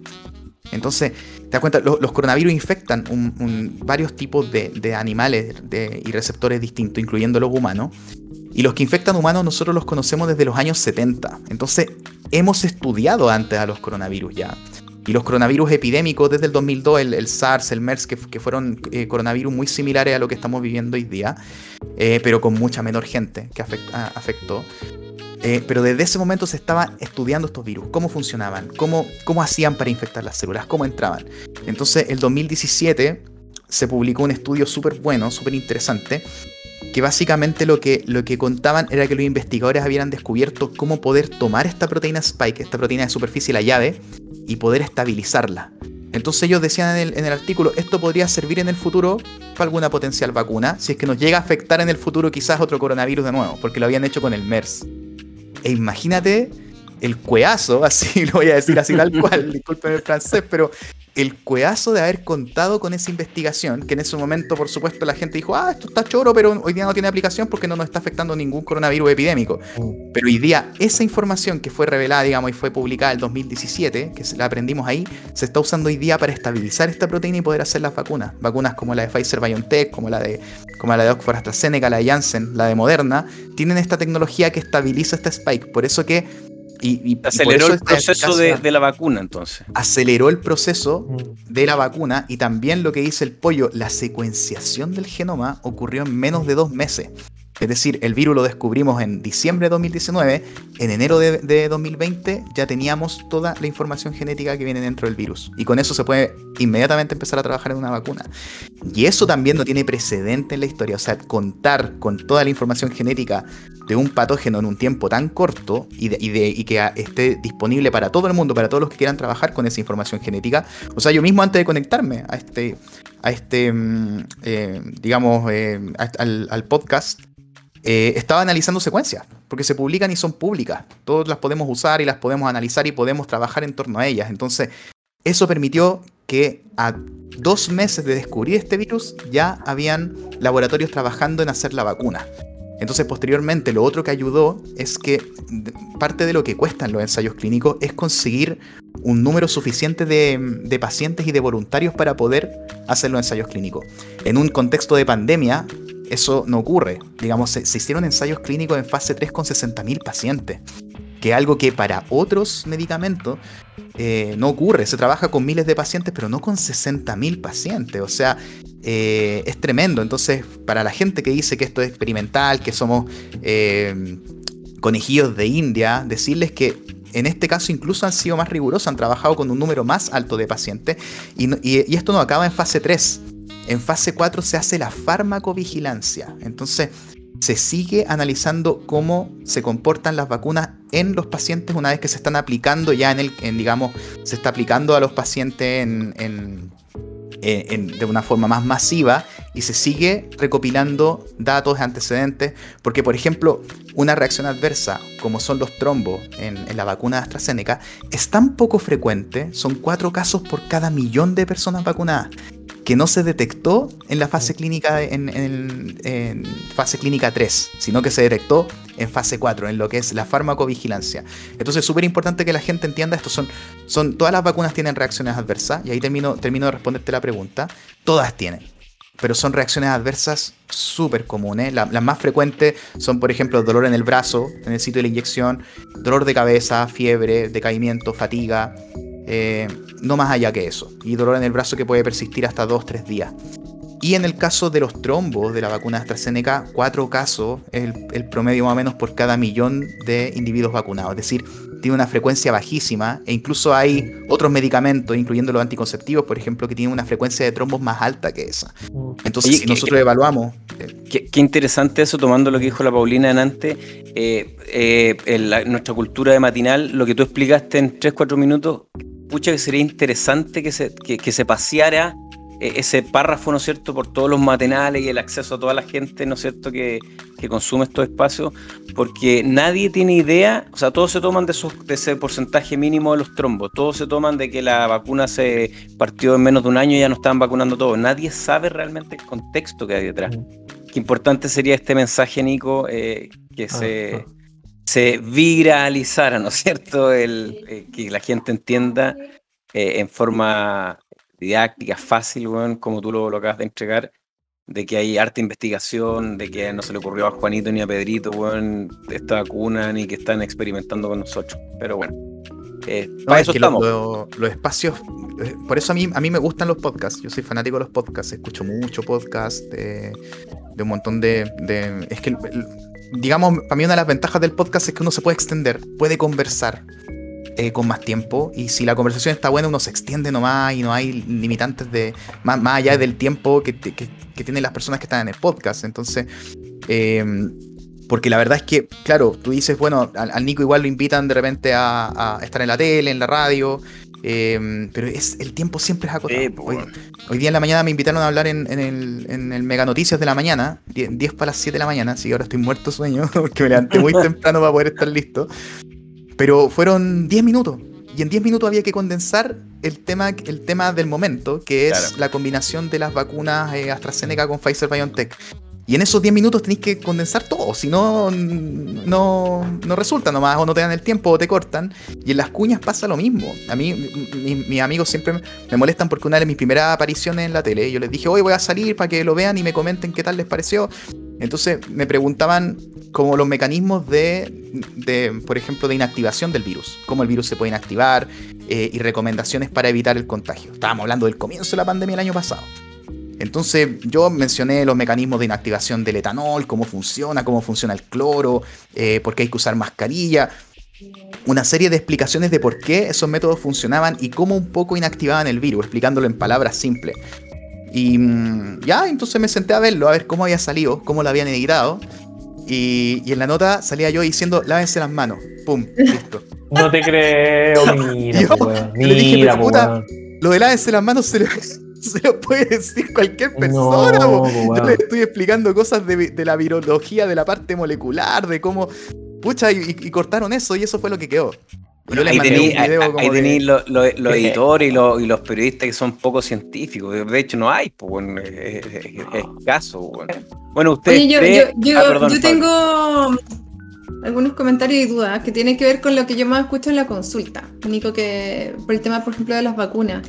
Entonces, te das cuenta, los, coronavirus infectan varios tipos de, animales y receptores distintos, incluyendo los humanos. Y los que infectan humanos nosotros los conocemos desde los años 70. Entonces, hemos estudiado antes a los coronavirus ya. Y los coronavirus epidémicos desde el 2002, el, SARS, el MERS, que, fueron eh, coronavirus muy similares a lo que estamos viviendo hoy día, eh, pero con mucha menor gente que afectó. Eh, pero desde ese momento se estaba estudiando estos virus, cómo funcionaban, cómo, cómo hacían para infectar las células, cómo entraban. Entonces, el 2017 se publicó un estudio súper bueno, súper interesante, que básicamente lo que, lo que contaban era que los investigadores habían descubierto cómo poder tomar esta proteína spike, esta proteína de superficie, la llave, y poder estabilizarla. Entonces ellos decían en el, en el, artículo, esto podría servir en el futuro para alguna potencial vacuna, si es que nos llega a afectar en el futuro quizás otro coronavirus de nuevo, porque lo habían hecho con el MERS. E imagínate el cueazo, así lo voy a decir así tal cual, disculpen el francés, pero el cueazo de haber contado con esa investigación, que en ese momento, por supuesto, la gente dijo, ah, esto está choro, pero hoy día no tiene aplicación porque no nos está afectando ningún coronavirus epidémico. Mm. Pero hoy día, esa información que fue revelada, digamos, y fue publicada en 2017, que la aprendimos ahí, se está usando hoy día para estabilizar esta proteína y poder hacer las vacunas. Vacunas como la de Pfizer BioNTech, como la de, como la de Oxford AstraZeneca, la de Janssen, la de Moderna, tienen esta tecnología que estabiliza este spike. Por eso que y, aceleró el proceso de, la vacuna entonces. Aceleró el proceso mm. de la vacuna y también lo que dice el pollo, la secuenciación del genoma ocurrió en menos de dos meses. Es decir, el virus lo descubrimos en diciembre de 2019, en enero de, 2020 ya teníamos toda la información genética que viene dentro del virus. Y con eso se puede inmediatamente empezar a trabajar en una vacuna. Y eso también no tiene precedente en la historia. O sea, contar con toda la información genética de un patógeno en un tiempo tan corto y, de, que esté disponible para todo el mundo, para todos los que quieran trabajar con esa información genética. O sea, yo mismo antes de conectarme a este, a este mm, eh, digamos, eh, al podcast, eh, estaba analizando secuencias, porque se publican y son públicas. Todos las podemos usar y las podemos analizar y podemos trabajar en torno a ellas. Entonces, eso permitió que a dos meses de descubrir este virus ya habían laboratorios trabajando en hacer la vacuna. Entonces, posteriormente, lo otro que ayudó es que parte de lo que cuestan los ensayos clínicos es conseguir un número suficiente de, de, pacientes y de voluntarios para poder hacer los ensayos clínicos. En un contexto de pandemia, eso no ocurre. Digamos, se, hicieron ensayos clínicos en fase 3 con 60.000 pacientes, que es algo que para otros medicamentos eh, no ocurre. Se trabaja con miles de pacientes, pero no con 60.000 pacientes. O sea, eh, es tremendo. Entonces, para la gente que dice que esto es experimental, que somos eh, conejillos de India, decirles que en este caso incluso han sido más rigurosos, han trabajado con un número más alto de pacientes y, y esto no acaba en fase 3. En fase 4 se hace la farmacovigilancia. Entonces, se sigue analizando cómo se comportan las vacunas en los pacientes una vez que se están aplicando ya en el, digamos, se está aplicando a los pacientes de una forma más masiva y se sigue recopilando datos antecedentes, porque por ejemplo, una reacción adversa como son los trombos en, en la vacuna de AstraZeneca es tan poco frecuente, son cuatro casos por cada millón de personas vacunadas que no se detectó en la fase clínica en, fase clínica 3, sino que se detectó en fase 4, en lo que es la farmacovigilancia. Entonces es súper importante que la gente entienda esto. Son, son, todas las vacunas tienen reacciones adversas, y ahí termino, termino de responderte la pregunta. Todas tienen. Pero son reacciones adversas súper comunes. las más frecuentes son, por ejemplo, dolor en el brazo, en el sitio de la inyección, dolor de cabeza, fiebre, decaimiento, fatiga, eh, no más allá que eso. Y dolor en el brazo que puede persistir hasta 2-3 días. Y en el caso de los trombos de la vacuna AstraZeneca, 4 casos es el, promedio más o menos por cada millón de individuos vacunados. Es decir, tiene una frecuencia bajísima e incluso hay otros medicamentos, incluyendo los anticonceptivos, por ejemplo, que tienen una frecuencia de trombos más alta que esa. Entonces, si nosotros evaluamos... Qué, interesante eso, tomando lo que dijo la Paulina antes, eh, eh, en nuestra cultura de matinal, lo que tú explicaste en 3-4 minutos, pucha que sería interesante que se, que, se paseara eh, ese párrafo, ¿no es cierto?, por todos los matinales y el acceso a toda la gente, ¿no es cierto?, que que consume estos espacios, porque nadie tiene idea, o sea, todos se toman de, esos, de ese porcentaje mínimo de los trombos, todos se toman de que la vacuna se partió en menos de un año y ya no estaban vacunando todos. Nadie sabe realmente el contexto que hay detrás. Qué importante sería este mensaje, Nico, eh, que Ah, se, ah. Se viralizara, ¿no es cierto? El, eh, que la gente entienda eh, en forma didáctica, fácil, weón, como tú lo, lo acabas de entregar, de que hay harta investigación, de que no se le ocurrió a Juanito ni a Pedrito, weón, esta vacuna, ni que están experimentando con nosotros. Pero bueno, eh, No, para es eso que lo- estamos. lo- los espacios. eh, Por eso a mí, a mí me gustan los podcasts. Yo soy fanático de los podcasts. Escucho mucho podcast de, de un montón de. de- es que, el- el- digamos, para mí una de las ventajas del podcast es que uno se puede extender, puede conversar eh, con más tiempo. Y si la conversación está buena, uno se extiende nomás y no hay limitantes de. Más, más allá del tiempo que, que- tienen las personas que están en el podcast. Entonces. eh, porque la verdad es que, claro, tú dices, bueno, al, al Nico igual lo invitan de repente a, a estar en la tele, en la radio, eh, pero es, el tiempo siempre es acotado. Sí, pues, hoy, día en la mañana me invitaron a hablar en, en el, en el Mega Noticias de la mañana, 10, 10 para las 7 de la mañana, así que ahora estoy muerto sueño, porque me levanté muy temprano para poder estar listo. Pero fueron 10 minutos. Y en 10 minutos había que condensar el tema, el tema del momento, que es Claro. la combinación de las vacunas eh, AstraZeneca con Pfizer BioNTech. Y en esos 10 minutos tenéis que condensar todo, si no, no, no resulta nomás, o no te dan el tiempo o te cortan. Y en las cuñas pasa lo mismo. A mí, mi- mi- mis amigos siempre me molestan porque una de mis primeras apariciones en la tele, yo les dije, hoy voy a salir para que lo vean y me comenten qué tal les pareció. Entonces me preguntaban como los mecanismos de, de, por ejemplo, de inactivación del virus, cómo el virus se puede inactivar eh, y recomendaciones para evitar el contagio. Estábamos hablando del comienzo de la pandemia el año pasado. Entonces yo mencioné los mecanismos de inactivación del etanol, cómo funciona, cómo funciona el cloro, eh, por qué hay que usar mascarilla. Una serie de explicaciones de por qué esos métodos funcionaban y cómo un poco inactivaban el virus, explicándolo en palabras simples. Y mm, ya, entonces me senté a verlo, a ver cómo había salido, cómo lo habían editado. Y, y en la nota salía yo diciendo, lávense las manos. Pum, listo. No te creo, mira, Yo- po, le dije, Mira, pero po, puta, weón. Lo de lávense las manos se lo, se lo puede decir cualquier persona. No, Yo le estoy explicando cosas de, de la virología, de la parte molecular, de cómo. Pucha, y, cortaron eso y eso fue lo que quedó. Y yo ahí de- tenéis los, los- los editores y los, y los periodistas que son poco científicos. De hecho, no hay, pues, bueno, es, es- es- es escaso. Bueno, bueno ustedes. Oye, yo, tres- yo, yo, Ah, perdón, yo Pablo. tengo algunos comentarios y dudas que tienen que ver con lo que yo más escucho en la consulta, Nico, que por el tema, por ejemplo, de las vacunas.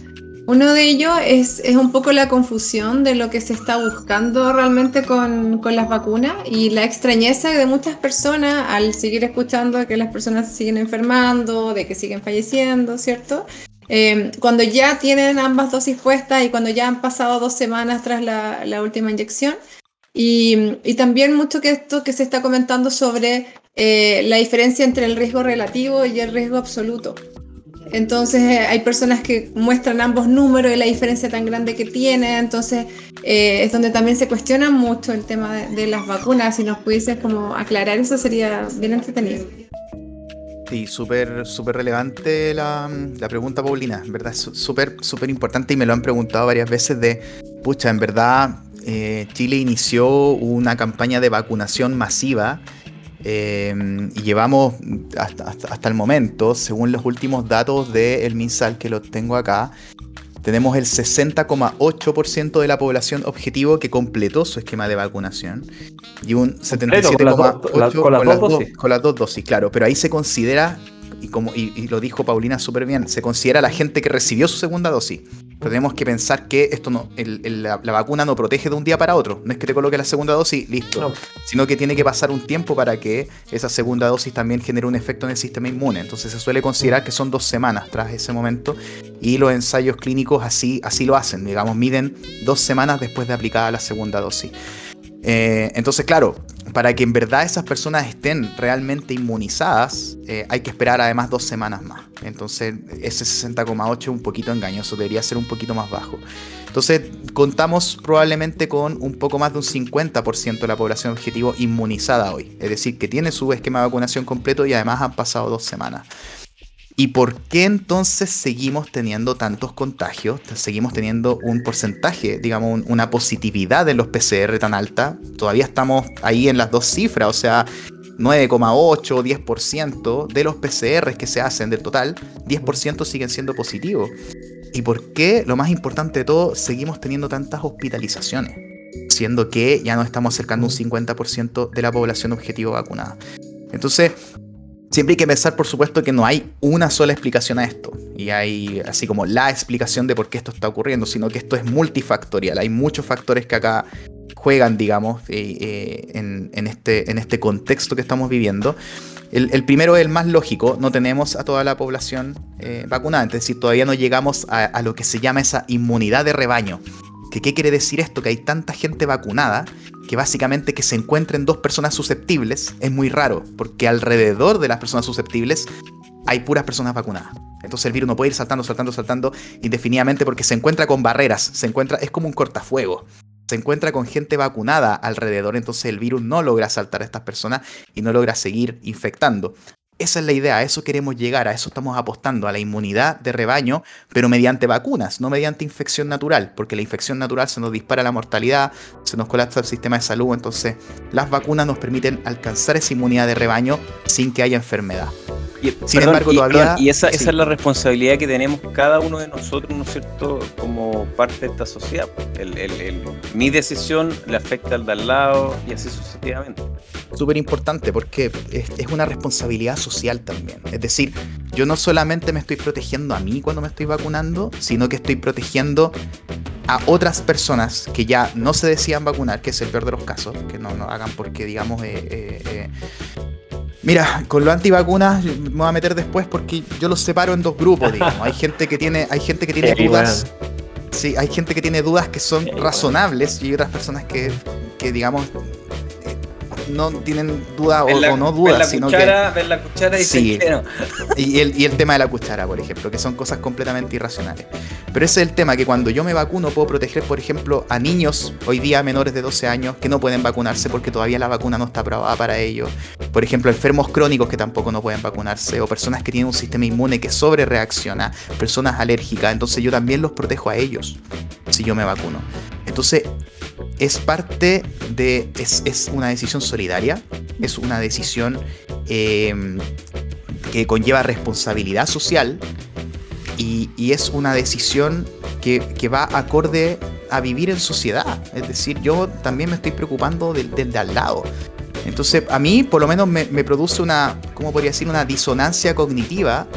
Uno de ellos es, es un poco la confusión de lo que se está buscando realmente con, con las vacunas y la extrañeza de muchas personas al seguir escuchando que las personas se siguen enfermando, de que siguen falleciendo, ¿cierto? Eh, cuando ya tienen ambas dosis puestas y cuando ya han pasado dos semanas tras la, última inyección. Y, y también mucho que esto que se está comentando sobre eh, la diferencia entre el riesgo relativo y el riesgo absoluto. Entonces eh, hay personas que muestran ambos números y la diferencia tan grande que tiene. Entonces eh, es donde también se cuestiona mucho el tema de, las vacunas. Si nos pudieses como aclarar eso sería bien entretenido. Sí, súper súper relevante la, la pregunta, Paulina. En verdad, súper súper importante y me lo han preguntado varias veces de, pucha, en verdad, eh, Chile inició una campaña de vacunación masiva eh, y llevamos hasta, hasta, hasta el momento, según los últimos datos del MinSal que los tengo acá, tenemos el 60,8% de la población objetivo que completó su esquema de vacunación y un Completo, con las dos- 77,8% con las- con dos dosis. con las dos dosis, claro, pero ahí se considera, y, como, y, y lo dijo Paulina súper bien, se considera la gente que recibió su segunda dosis. Pero tenemos que pensar que esto no, el- el- la, la vacuna no protege de un día para otro. No es que te coloque la segunda dosis, listo. No. Sino que tiene que pasar un tiempo para que esa segunda dosis también genere un efecto en el sistema inmune. Entonces se suele considerar que son dos semanas tras ese momento. Y los ensayos clínicos así, así lo hacen. Digamos, miden dos semanas después de aplicada la segunda dosis. Eh, entonces, claro, para que en verdad esas personas estén realmente inmunizadas, eh, hay que esperar además dos semanas más. Entonces, ese 60,8 es un poquito engañoso, debería ser un poquito más bajo. Entonces, contamos probablemente con un poco más de un 50% de la población objetivo inmunizada hoy. Es decir, que tiene su esquema de vacunación completo y además han pasado dos semanas. ¿Y por qué entonces seguimos teniendo tantos contagios? Seguimos teniendo un porcentaje, digamos, una positividad de los PCR tan alta. Todavía estamos ahí en las dos cifras, o sea, 9,8 o 10% de los PCR que se hacen del total, 10% siguen siendo positivos. ¿Y por qué, lo más importante de todo, seguimos teniendo tantas hospitalizaciones? Siendo que ya nos estamos acercando un 50% de la población objetivo vacunada. Entonces, siempre hay que pensar, por supuesto, que no hay una sola explicación a esto. Y hay así como la explicación de por qué esto está ocurriendo, sino que esto es multifactorial. Hay muchos factores que acá juegan, digamos, eh, eh, en, este, en este contexto que estamos viviendo. El, primero es el más lógico, no tenemos a toda la población eh, vacunada, es decir, todavía no llegamos a, lo que se llama esa inmunidad de rebaño. ¿Qué, ¿Qué quiere decir esto? Que hay tanta gente vacunada que básicamente que se encuentren dos personas susceptibles es muy raro, porque alrededor de las personas susceptibles hay puras personas vacunadas. Entonces el virus no puede ir saltando, saltando, saltando indefinidamente porque se encuentra con barreras, se encuentra, es como un cortafuego se encuentra con gente vacunada alrededor, entonces el virus no logra saltar a estas personas y no logra seguir infectando. Esa es la idea, a eso queremos llegar, a eso estamos apostando, a la inmunidad de rebaño, pero mediante vacunas, no mediante infección natural, porque la infección natural se nos dispara la mortalidad, se nos colapsa el sistema de salud, entonces las vacunas nos permiten alcanzar esa inmunidad de rebaño sin que haya enfermedad. Y, Sin embargo, todavía. y esa, es la responsabilidad que tenemos cada uno de nosotros, ¿no es cierto?, como parte de esta sociedad. mi decisión le afecta al de al lado y así sucesivamente. Súper importante porque es, es una responsabilidad social también. Es decir, yo no solamente me estoy protegiendo a mí cuando me estoy vacunando, sino que estoy protegiendo a otras personas que ya no se decían vacunar, que es el peor de los casos, que no, no hagan porque, digamos, eh, eh, eh Mira, con los antivacunas me voy a meter después porque yo los separo en dos grupos, digamos. Hay gente que tiene, hay gente que tiene dudas. Sí, hay gente que tiene dudas que son razonables y hay otras personas que, que digamos, no tienen duda o, no dudas, sino que. Ver la cuchara y sí, y, el, y el tema de la cuchara, por ejemplo, que son cosas completamente irracionales. Pero ese es el tema, que cuando yo me vacuno puedo proteger, por ejemplo, a niños hoy día menores de 12 años que no pueden vacunarse porque todavía la vacuna no está aprobada para ellos. Por ejemplo, enfermos crónicos que tampoco no pueden vacunarse, o personas que tienen un sistema inmune que sobre reacciona, personas alérgicas. Entonces yo también los protejo a ellos si yo me vacuno. Entonces, es parte de. Es, una decisión solidaria, es una decisión em, que conlleva responsabilidad social y, es una decisión que, va acorde a vivir en sociedad. Es decir, yo también me estoy preocupando del, de al lado. Entonces, a mí por lo menos me, me produce una, ¿cómo podría decir? Una disonancia cognitiva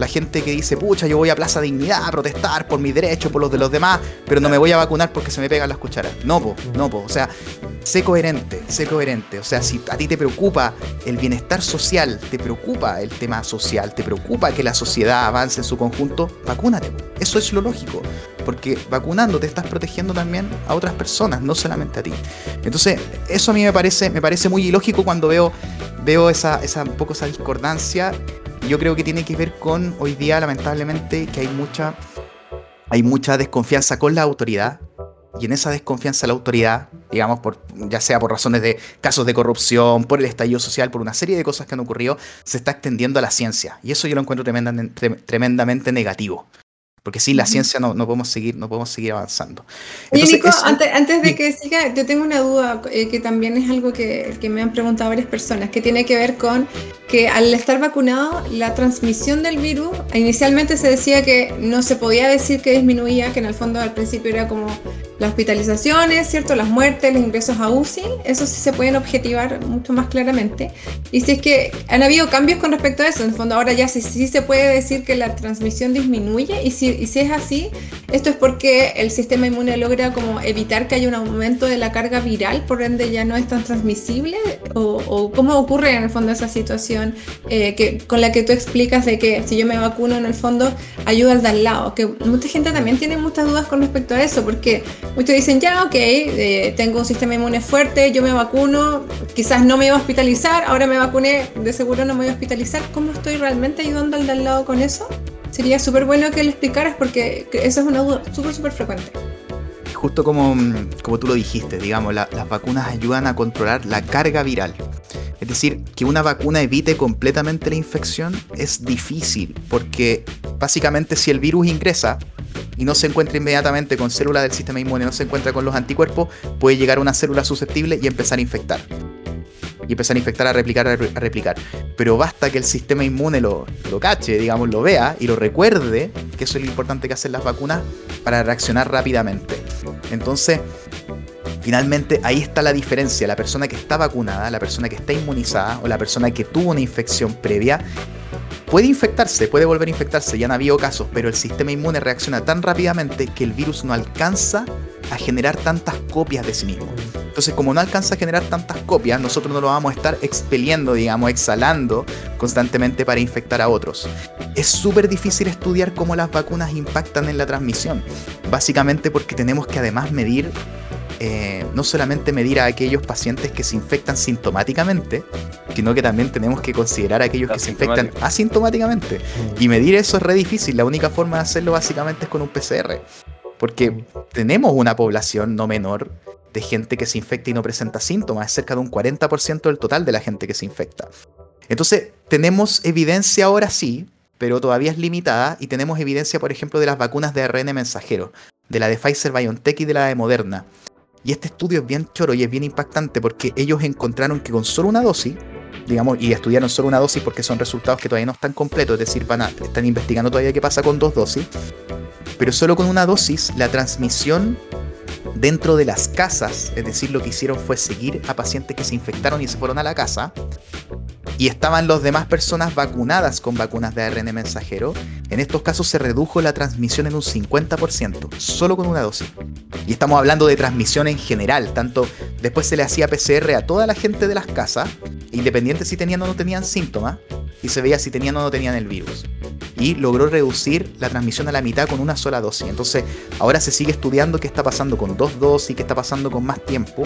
la gente que dice, pucha, yo voy a Plaza Dignidad a protestar por mis derechos, por los de los demás, pero no me voy a vacunar porque se me pegan las cucharas. No, po, no, po. O sea, sé coherente, sé coherente. O sea, si a ti te preocupa el bienestar social, te preocupa el tema social, te preocupa que la sociedad avance en su conjunto, vacúnate. Eso es lo lógico. Porque vacunando te estás protegiendo también a otras personas, no solamente a ti. Entonces, eso a mí me parece, me parece muy ilógico cuando veo, veo esa, esa, un poco esa discordancia yo creo que tiene que ver con hoy día, lamentablemente, que hay mucha, hay mucha desconfianza con la autoridad. Y en esa desconfianza la autoridad, digamos, por, ya sea por razones de casos de corrupción, por el estallido social, por una serie de cosas que han ocurrido, se está extendiendo a la ciencia. Y eso yo lo encuentro tremendamente negativo. Porque sin la ciencia no, no, podemos seguir, no podemos seguir avanzando. Nico, antes, de que siga, yo tengo una duda eh, que también es algo que, que, me han preguntado varias personas, que tiene que ver con que al estar vacunado, la transmisión del virus, inicialmente se decía que no se podía decir que disminuía, que en el fondo al principio era como las hospitalizaciones, ¿cierto? Las muertes, los ingresos a UCI, eso sí se pueden objetivar mucho más claramente. Y si es que han habido cambios con respecto a eso, en el fondo ahora ya sí, sí se puede decir que la transmisión disminuye y si y si es así, esto es porque el sistema inmune logra como evitar que haya un aumento de la carga viral, por ende ya no es tan transmisible, o, cómo ocurre en el fondo esa situación eh, que, con la que tú explicas de que si yo me vacuno en el fondo ayuda al de al lado, que mucha gente también tiene muchas dudas con respecto a eso, porque muchos dicen ya, ok, eh, tengo un sistema inmune fuerte, yo me vacuno, quizás no me iba a hospitalizar, ahora me vacuné, de seguro no me voy a hospitalizar, ¿cómo estoy realmente ayudando al de al lado con eso? Sería súper bueno que le explicaras porque esa es una duda súper, súper frecuente. Justo como, como tú lo dijiste, digamos, las vacunas ayudan a controlar la carga viral. Es decir, que una vacuna evite completamente la infección es difícil, porque básicamente si el virus ingresa y no se encuentra inmediatamente con células del sistema inmune, no se encuentra con los anticuerpos, puede llegar a una célula susceptible y empezar a infectar. Y empezar a infectar, a replicar, a replicar. Pero basta que el sistema inmune lo, lo cache, digamos, lo vea y lo recuerde, que eso es lo importante que hacen las vacunas, para reaccionar rápidamente. Entonces, Finalmente, ahí está la diferencia. La persona que está vacunada, la persona que está inmunizada o la persona que tuvo una infección previa puede infectarse, puede volver a infectarse, ya han habido casos, pero el sistema inmune reacciona tan rápidamente que el virus no alcanza a generar tantas copias de sí mismo. Entonces, como no alcanza a generar tantas copias, nosotros no lo vamos a estar expeliendo, digamos, exhalando constantemente para infectar a otros. Es súper difícil estudiar cómo las vacunas impactan en la transmisión, básicamente porque tenemos que además medir eh, no solamente medir a aquellos pacientes que se infectan sintomáticamente, sino que también tenemos que considerar a aquellos que se infectan asintomáticamente. Mm. Y medir eso es re difícil. La única forma de hacerlo básicamente es con un PCR. Porque tenemos una población no menor de gente que se infecta y no presenta síntomas. Es cerca de un 40% del total de la gente que se infecta. Entonces, tenemos evidencia ahora sí, pero todavía es limitada. Y tenemos evidencia, por ejemplo, de las vacunas de ARN mensajero, de la de Pfizer BioNTech y de la de Moderna. Y este estudio es bien choro y es bien impactante porque ellos encontraron que con solo una dosis, digamos, y estudiaron solo una dosis porque son resultados que todavía no están completos, es decir, van a, están investigando todavía qué pasa con dos dosis, pero solo con una dosis la transmisión dentro de las casas, es decir, lo que hicieron fue seguir a pacientes que se infectaron y se fueron a la casa, y estaban las demás personas vacunadas con vacunas de ARN mensajero, en estos casos se redujo la transmisión en un 50%, solo con una dosis. Y estamos hablando de transmisión en general, tanto después se le hacía PCR a toda la gente de las casas, independiente si tenían o no tenían síntomas, y se veía si tenían o no tenían el virus. Y logró reducir la transmisión a la mitad con una sola dosis. Entonces, ahora se sigue estudiando qué está pasando con dos dosis, qué está pasando con más tiempo.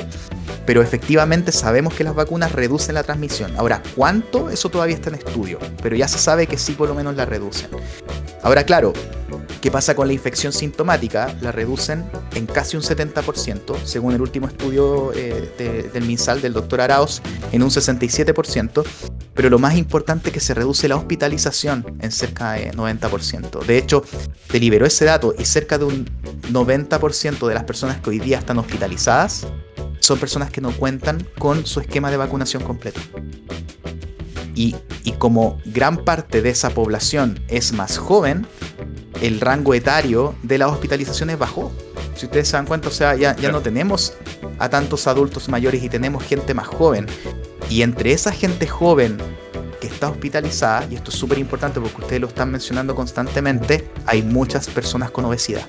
Pero efectivamente sabemos que las vacunas reducen la transmisión. Ahora, ¿cuánto? Eso todavía está en estudio. Pero ya se sabe que sí por lo menos la reducen. Ahora, claro, ¿Qué pasa con la infección sintomática? La reducen en casi un 70%, según el último estudio eh, del MinSal del doctor Araos, en un 67%, pero lo más importante es que se reduce la hospitalización en cerca de 90%. De hecho, te liberó ese dato y cerca de un 90% de las personas que hoy día están hospitalizadas son personas que no cuentan con su esquema de vacunación completo. Y, y como gran parte de esa población es más joven, el rango etario de las hospitalizaciones bajó. Si ustedes se dan cuenta, o sea, ya, ya no tenemos a tantos adultos mayores y tenemos gente más joven. Y entre esa gente joven que está hospitalizada, y esto es súper importante porque ustedes lo están mencionando constantemente, hay muchas personas con obesidad.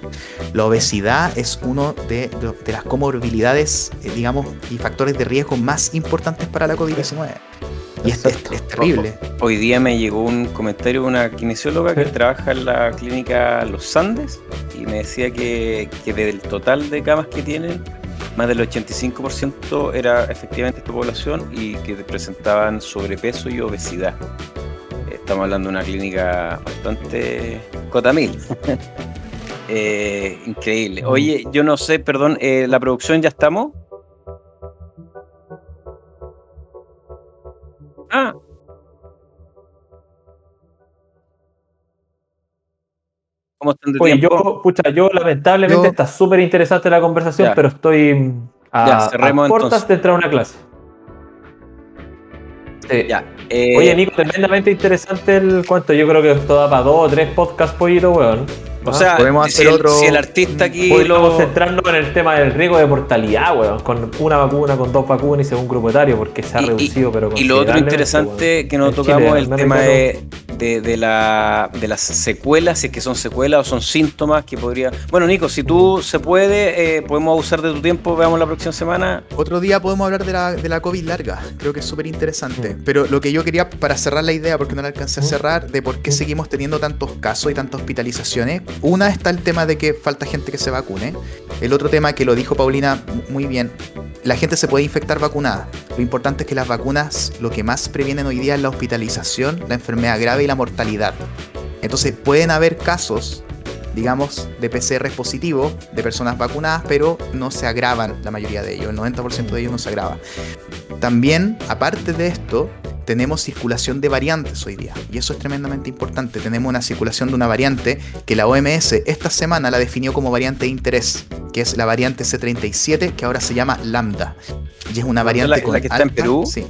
La obesidad es uno de, de las comorbilidades, eh, digamos, y factores de riesgo más importantes para la COVID-19. Y es, terrible. Hoy día me llegó un comentario de una kinesióloga que trabaja en la clínica Los Andes y me decía que, que del total de camas que tienen, más del 85% era efectivamente esta población y que presentaban sobrepeso y obesidad. Estamos hablando de una clínica bastante cotamil. eh, increíble. Oye, yo no sé, perdón, eh, ¿la producción ya estamos? Ah. ¿Cómo están de Oye, yo, pucha, yo lamentablemente está súper interesante la conversación, pero estoy a, cortas de entrar a una clase. Ya. Eh, Oye, Nico, tremendamente interesante el cuento. Yo creo que esto da para dos o tres podcasts pollito, weón. O sea, podemos hacer si, otro. Si el artista aquí. Podemos centrarnos en el tema del riesgo de mortalidad, weón. Con una vacuna, con dos vacunas y según grupo etario, porque se ha reducido, pero. Y lo otro interesante que nos tocamos es el tema de, de, la, de las secuelas, si es que son secuelas o son síntomas que podría. Bueno, Nico, si tú se puede, eh, podemos usar de tu tiempo, veamos la próxima semana. Otro día podemos hablar de la, de la COVID larga. Creo que es súper interesante. Pero lo que yo quería, para cerrar la idea, porque no la alcancé a cerrar, de por qué seguimos teniendo tantos casos y tantas hospitalizaciones una está el tema de que falta gente que se vacune. El otro tema que lo dijo Paulina muy bien, la gente se puede infectar vacunada. Lo importante es que las vacunas lo que más previenen hoy día es la hospitalización, la enfermedad grave y la mortalidad. Entonces pueden haber casos, digamos, de PCR positivo de personas vacunadas, pero no se agravan la mayoría de ellos. El 90% de ellos no se agrava. también, aparte de esto, tenemos circulación de variantes hoy día. Y eso es tremendamente importante. Tenemos una circulación de una variante que la OMS esta semana la definió como variante de interés, que es la variante C37, que ahora se llama Lambda. Y es una variante la, con la que está en Perú. Sí.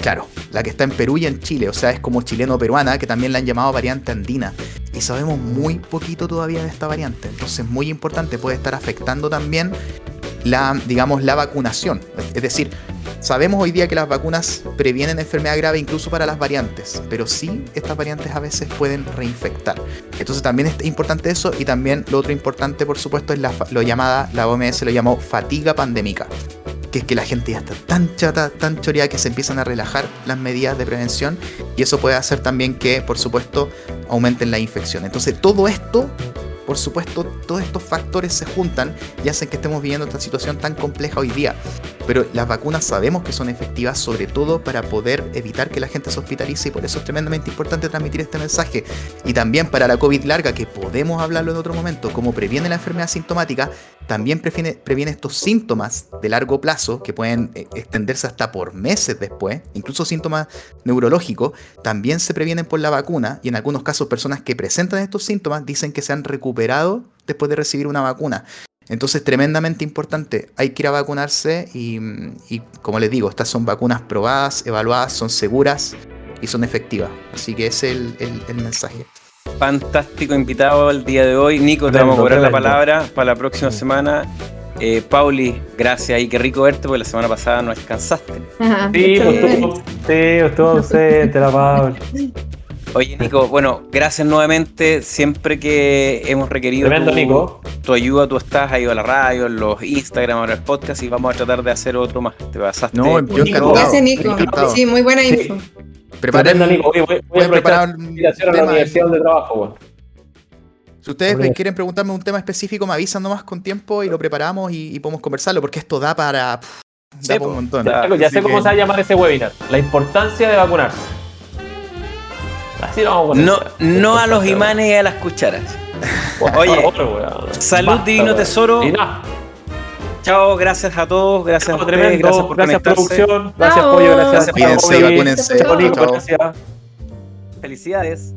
Claro, la que está en Perú y en Chile, o sea, es como chileno-peruana, que también la han llamado variante andina. Y sabemos muy poquito todavía de esta variante. Entonces, muy importante, puede estar afectando también la, digamos, la vacunación. Es decir, sabemos hoy día que las vacunas previenen enfermedad grave incluso para las variantes, pero sí estas variantes a veces pueden reinfectar. Entonces también es importante eso y también lo otro importante, por supuesto, es la, lo llamada, la OMS lo llamó fatiga pandémica, que es que la gente ya está tan chata, tan choreada que se empiezan a relajar las medidas de prevención y eso puede hacer también que, por supuesto, aumenten la infección. Entonces todo esto por supuesto, todos estos factores se juntan y hacen que estemos viviendo esta situación tan compleja hoy día. Pero las vacunas sabemos que son efectivas, sobre todo para poder evitar que la gente se hospitalice, y por eso es tremendamente importante transmitir este mensaje. Y también para la COVID larga, que podemos hablarlo en otro momento, como previene la enfermedad sintomática, también previene, previene estos síntomas de largo plazo que pueden eh, extenderse hasta por meses después, incluso síntomas neurológicos, también se previenen por la vacuna y en algunos casos personas que presentan estos síntomas dicen que se han recuperado después de recibir una vacuna. Entonces, tremendamente importante, hay que ir a vacunarse y, y, como les digo, estas son vacunas probadas, evaluadas, son seguras y son efectivas. Así que ese es el, el- el mensaje. Fantástico invitado el día de hoy. Nico, te vamos a cobrar la palabra para la próxima semana. Eh, Pauli, gracias y qué rico verte porque la semana pasada no descansaste. Ajá, Sí, estuvo, sí, estuvo ausente la Paula. Oye, Nico, bueno, gracias nuevamente. Siempre que hemos requerido Tremendo, tu, Nico. tu ayuda, tú estás ahí a la radio, en los Instagram, ahora el podcast y vamos a tratar de hacer otro más. Te pasaste. No, yo encantado. Gracias, Nico. encantado. Sí, muy buena info. Preparen, Tremendo, Nico. Oye, voy, a preparar un invitación a la universidad de trabajo, weón. Si ustedes Hombre. quieren preguntarme un tema específico, me avisan nomás con tiempo y lo preparamos y, y podemos conversarlo, porque esto da para. pff, Sí, da para un montón. Ya, ya sé cómo que- se va a llamar ese webinar. La importancia de vacunarse. Así lo vamos a poner. No, no a los imanes y a las cucharas. Oye, salud, Basta, divino tesoro. Chao, gracias a todos, gracias a ustedes, tremendo. gracias por Gracias, producción. Gracias. Pollo. Gracias, Cuídense vacúnense. Felicidades.